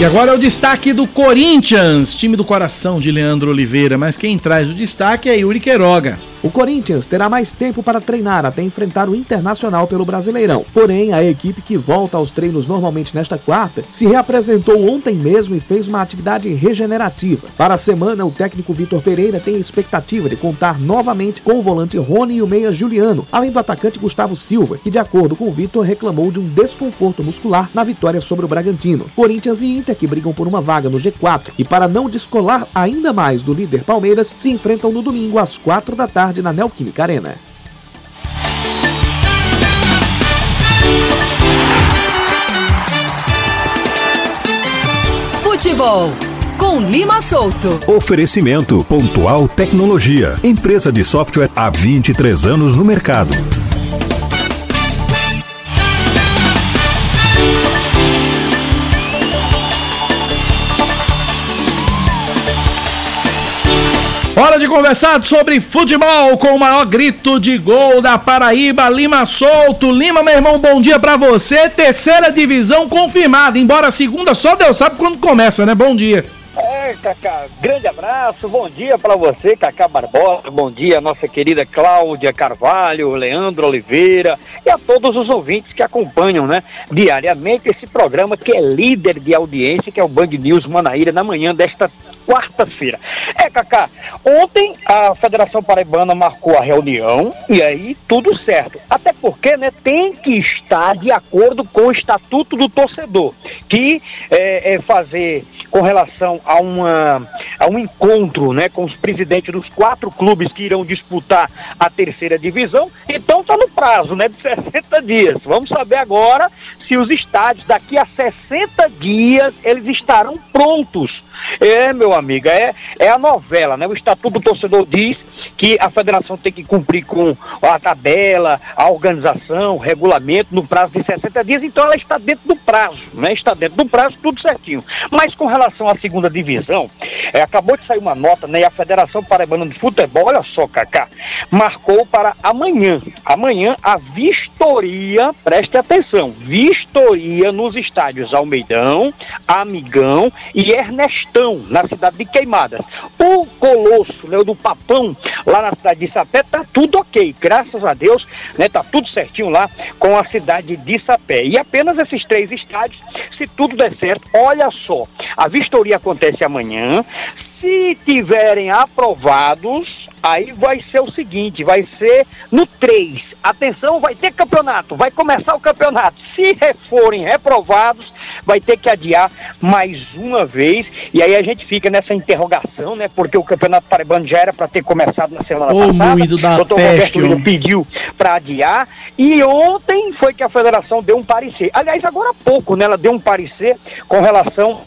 E agora é o destaque do Corinthians, time do coração de Leandro Oliveira. Mas quem traz o destaque é Yuri Queiroga. O Corinthians terá mais tempo para treinar até enfrentar o Internacional pelo Brasileirão. Porém, a equipe que volta aos treinos normalmente nesta quarta se reapresentou ontem mesmo e fez uma atividade regenerativa. Para a semana, o técnico Vitor Pereira tem expectativa de contar novamente com o volante Rony e o meia Juliano, além do atacante Gustavo Silva, que de acordo com o Vitor reclamou de um desconforto muscular na vitória sobre o Bragantino. Corinthians e Inter, que brigam por uma vaga no G4 e para não descolar ainda mais do líder Palmeiras, se enfrentam no domingo às quatro da tarde na Neoquímica Arena. Futebol com Lima Solto. Oferecimento Pontual Tecnologia. Empresa de software há 23 anos no mercado. Conversar sobre futebol com o maior grito de gol da Paraíba, Lima Solto. Lima, meu irmão, bom dia pra você. Terceira divisão confirmada, embora a segunda só Deus sabe quando começa, né? Bom dia. Cacá, grande abraço, bom dia para você, Cacá Barbosa, bom dia nossa querida Cláudia Carvalho, Leandro Oliveira e a todos os ouvintes que acompanham, né, diariamente esse programa que é líder de audiência, que é o Band News Manaíra, na manhã desta quarta-feira. É, Cacá, ontem a Federação Paraibana marcou a reunião e aí tudo certo. Até porque, né, tem que estar de acordo com o Estatuto do Torcedor, que é, é fazer com relação a, uma, a um encontro né, com os presidentes dos quatro clubes que irão disputar a terceira divisão. Então está no prazo né, de 60 dias. Vamos saber agora se os estádios daqui a 60 dias eles estarão prontos. É, meu amigo, é, é a novela, né? O Estatuto do Torcedor diz que a federação tem que cumprir com a tabela, a organização, o regulamento no prazo de 60 dias, então ela está dentro do prazo, né? Está dentro do prazo, tudo certinho. Mas com relação à segunda divisão, é, acabou de sair uma nota, né? E a Federação Paraibana de Futebol, olha só, Cacá, marcou para amanhã. Amanhã a vistoria, preste atenção, vistoria nos estádios Almeidão, Amigão e Ernestão, na cidade de Queimadas. O Colosso, né, do Papão, lá na cidade de Sapé, tá tudo ok, graças a Deus, né, tá tudo certinho lá com a cidade de Sapé. E apenas esses três estádios, se tudo der certo, olha só, a vistoria acontece amanhã, se tiverem aprovados, aí vai ser o seguinte, vai ser no 3. Atenção, vai ter campeonato, vai começar o campeonato. Se forem reprovados, vai ter que adiar mais uma vez. E aí a gente fica nessa interrogação, né? Porque o Campeonato Paraibano já era para ter começado na semana Ô, passada. da o doutor peste, Roberto pediu para adiar. E ontem foi que a federação deu um parecer. Aliás, agora há pouco, né? Ela deu um parecer com relação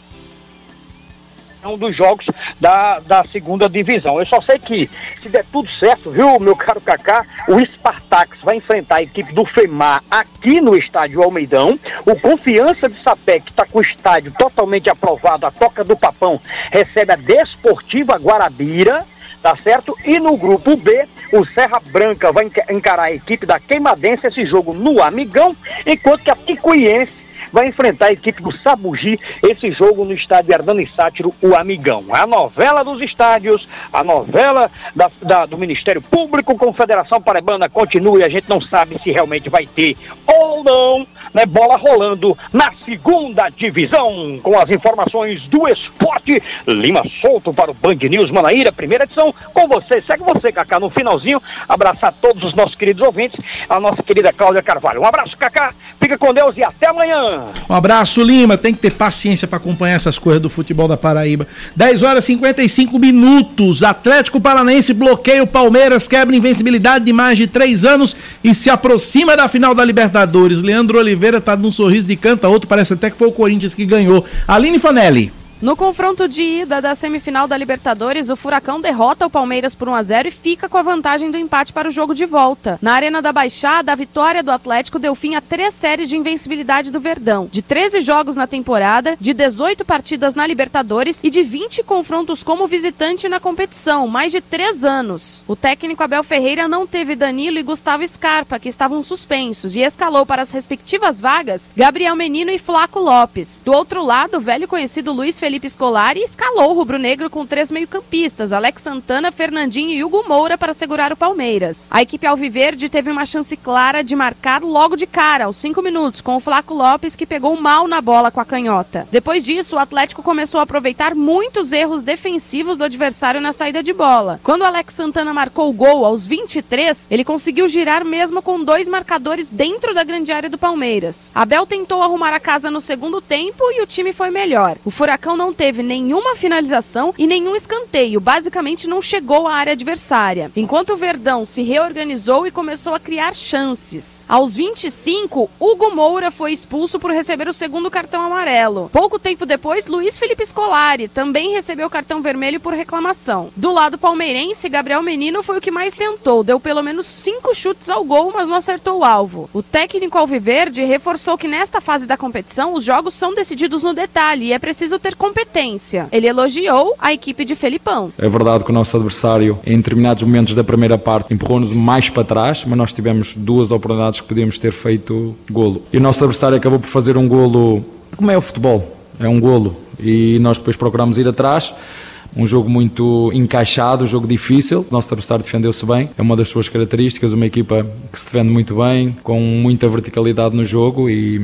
um dos jogos da, da segunda divisão. Eu só sei que, se der tudo certo, viu, meu caro Kaká, o Spartax vai enfrentar a equipe do FEMAR aqui no estádio Almeidão. O Confiança de Sapé, que está com o estádio totalmente aprovado, a Toca do Papão, recebe a Desportiva Guarabira. Tá certo? E no grupo B, o Serra Branca vai enca- encarar a equipe da Queimadense, esse jogo no Amigão, enquanto que a Picuiense vai enfrentar a equipe do Sabugi, esse jogo no estádio Hernani Sátiro, o Amigão. A novela dos estádios, a novela da- da- do Ministério Público com Federação Paraibana continua e a gente não sabe se realmente vai ter ou não, né, bola rolando na segunda divisão. Com as informações do esporte, Lima Solto para o Band News Manaíra, primeira edição, com você. Segue você, Cacá, no finalzinho, abraçar todos os nossos queridos ouvintes, a nossa querida Cláudia Carvalho. Um abraço, Cacá, fica com Deus e até amanhã. Um abraço, Lima. Tem que ter paciência para acompanhar essas coisas do futebol da Paraíba. 10 horas e 55 minutos. Atlético Paranaense bloqueia o Palmeiras, quebra invencibilidade de mais de três anos e se aproxima da final da Libertadores. Leandro Oliveira tá num sorriso de canto a outro, parece até que foi o Corinthians que ganhou. Aline Fanelli. No confronto de ida da semifinal da Libertadores, o Furacão derrota o Palmeiras por 1 a 0 e fica com a vantagem do empate para o jogo de volta. Na Arena da Baixada, a vitória do Atlético deu fim a três séries de invencibilidade do Verdão. De 13 jogos na temporada, de 18 partidas na Libertadores e de 20 confrontos como visitante na competição, mais de três anos. O técnico Abel Ferreira não teve Danilo e Gustavo Scarpa, que estavam suspensos, e escalou para as respectivas vagas Gabriel Menino e Flaco Lopes. Do outro lado, o velho conhecido Luiz Felipe Scolari escalou o rubro-negro com três meio-campistas, Alex Santana, Fernandinho e Hugo Moura para segurar o Palmeiras. A equipe alviverde teve uma chance clara de marcar logo de cara, aos cinco minutos, com o Flaco Lopes que pegou mal na bola com a canhota. Depois disso, o Atlético começou a aproveitar muitos erros defensivos do adversário na saída de bola. Quando Alex Santana marcou o gol aos 23, ele conseguiu girar mesmo com dois marcadores dentro da grande área do Palmeiras. Abel tentou arrumar a casa no segundo tempo e o time foi melhor. O Furacão não teve nenhuma finalização e nenhum escanteio, basicamente não chegou à área adversária. Enquanto o Verdão se reorganizou e começou a criar chances. Aos 25, Hugo Moura foi expulso por receber o segundo cartão amarelo. Pouco tempo depois, Luiz Felipe Scolari também recebeu cartão vermelho por reclamação. Do lado palmeirense, Gabriel Menino foi o que mais tentou, deu pelo menos cinco chutes ao gol, mas não acertou o alvo. O técnico Alviverde reforçou que nesta fase da competição os jogos são decididos no detalhe e é preciso ter competência. Ele elogiou a equipe de Felipão. É verdade que o nosso adversário, em determinados momentos da primeira parte, empurrou-nos mais para trás, mas nós tivemos duas oportunidades que podíamos ter feito golo. E o nosso adversário acabou por fazer um golo, como é o futebol, é um golo. E nós depois procuramos ir atrás um jogo muito encaixado, um jogo difícil. O nosso adversário defendeu-se bem, é uma das suas características, uma equipa que se defende muito bem, com muita verticalidade no jogo e,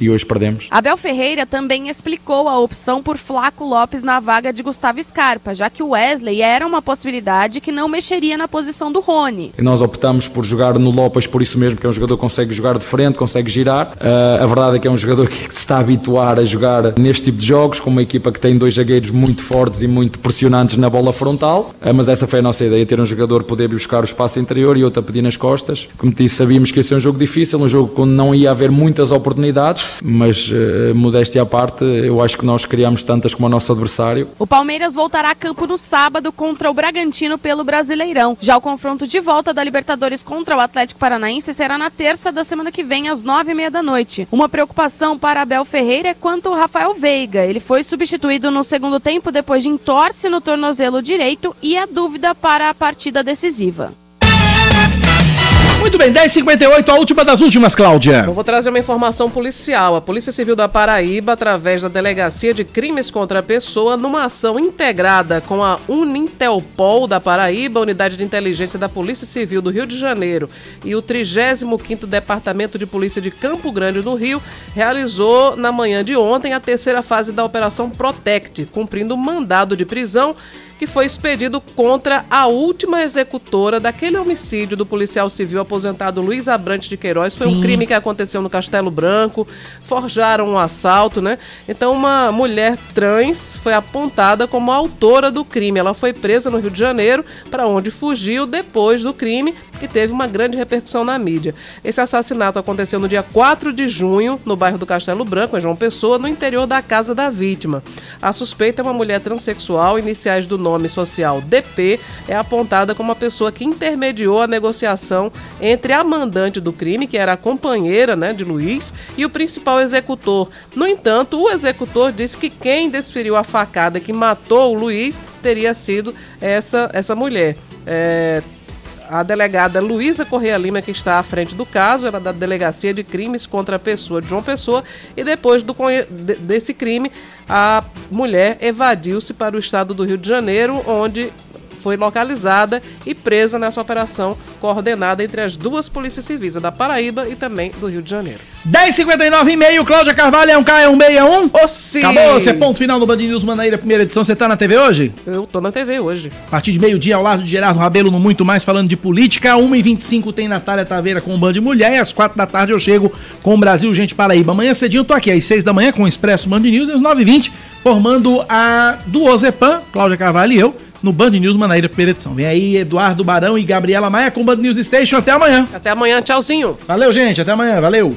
e hoje perdemos. Abel Ferreira também explicou a opção por Flaco Lopes na vaga de Gustavo Scarpa, já que o Wesley era uma possibilidade que não mexeria na posição do Rony. E nós optamos por jogar no Lopes por isso mesmo, que é um jogador que consegue jogar de frente, consegue girar. Uh, a verdade é que é um jogador que se está a habituar a jogar neste tipo de jogos, com uma equipa que tem dois zagueiros muito fortes e muito pressionantes na bola frontal, uh, mas essa foi a nossa ideia, ter um jogador poder buscar o espaço interior e outro a pedir nas costas. Como disse, sabíamos que ia ser um jogo difícil, um jogo onde não ia haver muitas oportunidades, mas uh, modéstia à parte, eu acho que nós criamos tantas como o nosso adversário. O Palmeiras voltará a campo no sábado contra o Bragantino pelo Brasileirão. Já o confronto de volta da Libertadores contra o Atlético Paranaense será na terça da semana que vem, às nove e meia da noite. Uma preocupação para Abel Ferreira é quanto ao Rafael Veiga. Ele foi substituído no segundo tempo depois de entorse no tornozelo direito e a dúvida para a partida decisiva. Muito bem, 10h58, a última das últimas, Cláudia. Eu vou trazer uma informação policial. A Polícia Civil da Paraíba, através da Delegacia de Crimes contra a Pessoa, numa ação integrada com a Unintelpol da Paraíba, Unidade de Inteligência da Polícia Civil do Rio de Janeiro e o 35º Departamento de Polícia de Campo Grande do Rio, realizou na manhã de ontem a terceira fase da Operação Protect, cumprindo mandado de prisão que foi expedido contra a última executora daquele homicídio do policial civil aposentado Luiz Abrante de Queiroz. Foi Sim. um crime que aconteceu no Castelo Branco, forjaram um assalto, né? Então, uma mulher trans foi apontada como autora do crime. Ela foi presa no Rio de Janeiro, para onde fugiu depois do crime, que teve uma grande repercussão na mídia. Esse assassinato aconteceu no dia 4 de junho, no bairro do Castelo Branco, em João Pessoa, no interior da casa da vítima. A suspeita é uma mulher transexual, iniciais do nome nome social DP, é apontada como a pessoa que intermediou a negociação entre a mandante do crime, que era a companheira né, de Luiz, e o principal executor. No entanto, o executor disse que quem desferiu a facada que matou o Luiz teria sido essa, essa mulher. É, a delegada Luísa Correia Lima, que está à frente do caso, era da Delegacia de Crimes contra a Pessoa de João Pessoa, e depois do, desse crime, a mulher evadiu-se para o estado do Rio de Janeiro, onde foi localizada e presa nessa operação coordenada entre as duas polícias civis, a da Paraíba e também do Rio de Janeiro. 10h59 e meio, Cláudia Carvalho, é um K, é um B, é um? Ô, sim. Acabou, você é ponto final no Band News Manaíra, primeira edição. Você tá na TV hoje? Eu tô na TV hoje. A partir de meio-dia, ao lado de Gerardo Rabelo, no Muito Mais, falando de política. 1h25 tem Natália Taveira com o Band Mulher. E às 4 da tarde eu chego com o Brasil Gente Paraíba. Amanhã cedinho eu tô aqui, às 6 da manhã, com o Expresso Band News. E às 9h20, formando a do Ozepan, Cláudia Carvalho e eu no Band News Manaíra, primeira edição. Vem aí Eduardo Barão e Gabriela Maia com o Band News Station. Até amanhã. Até amanhã, tchauzinho. Valeu, gente. Até amanhã. Valeu.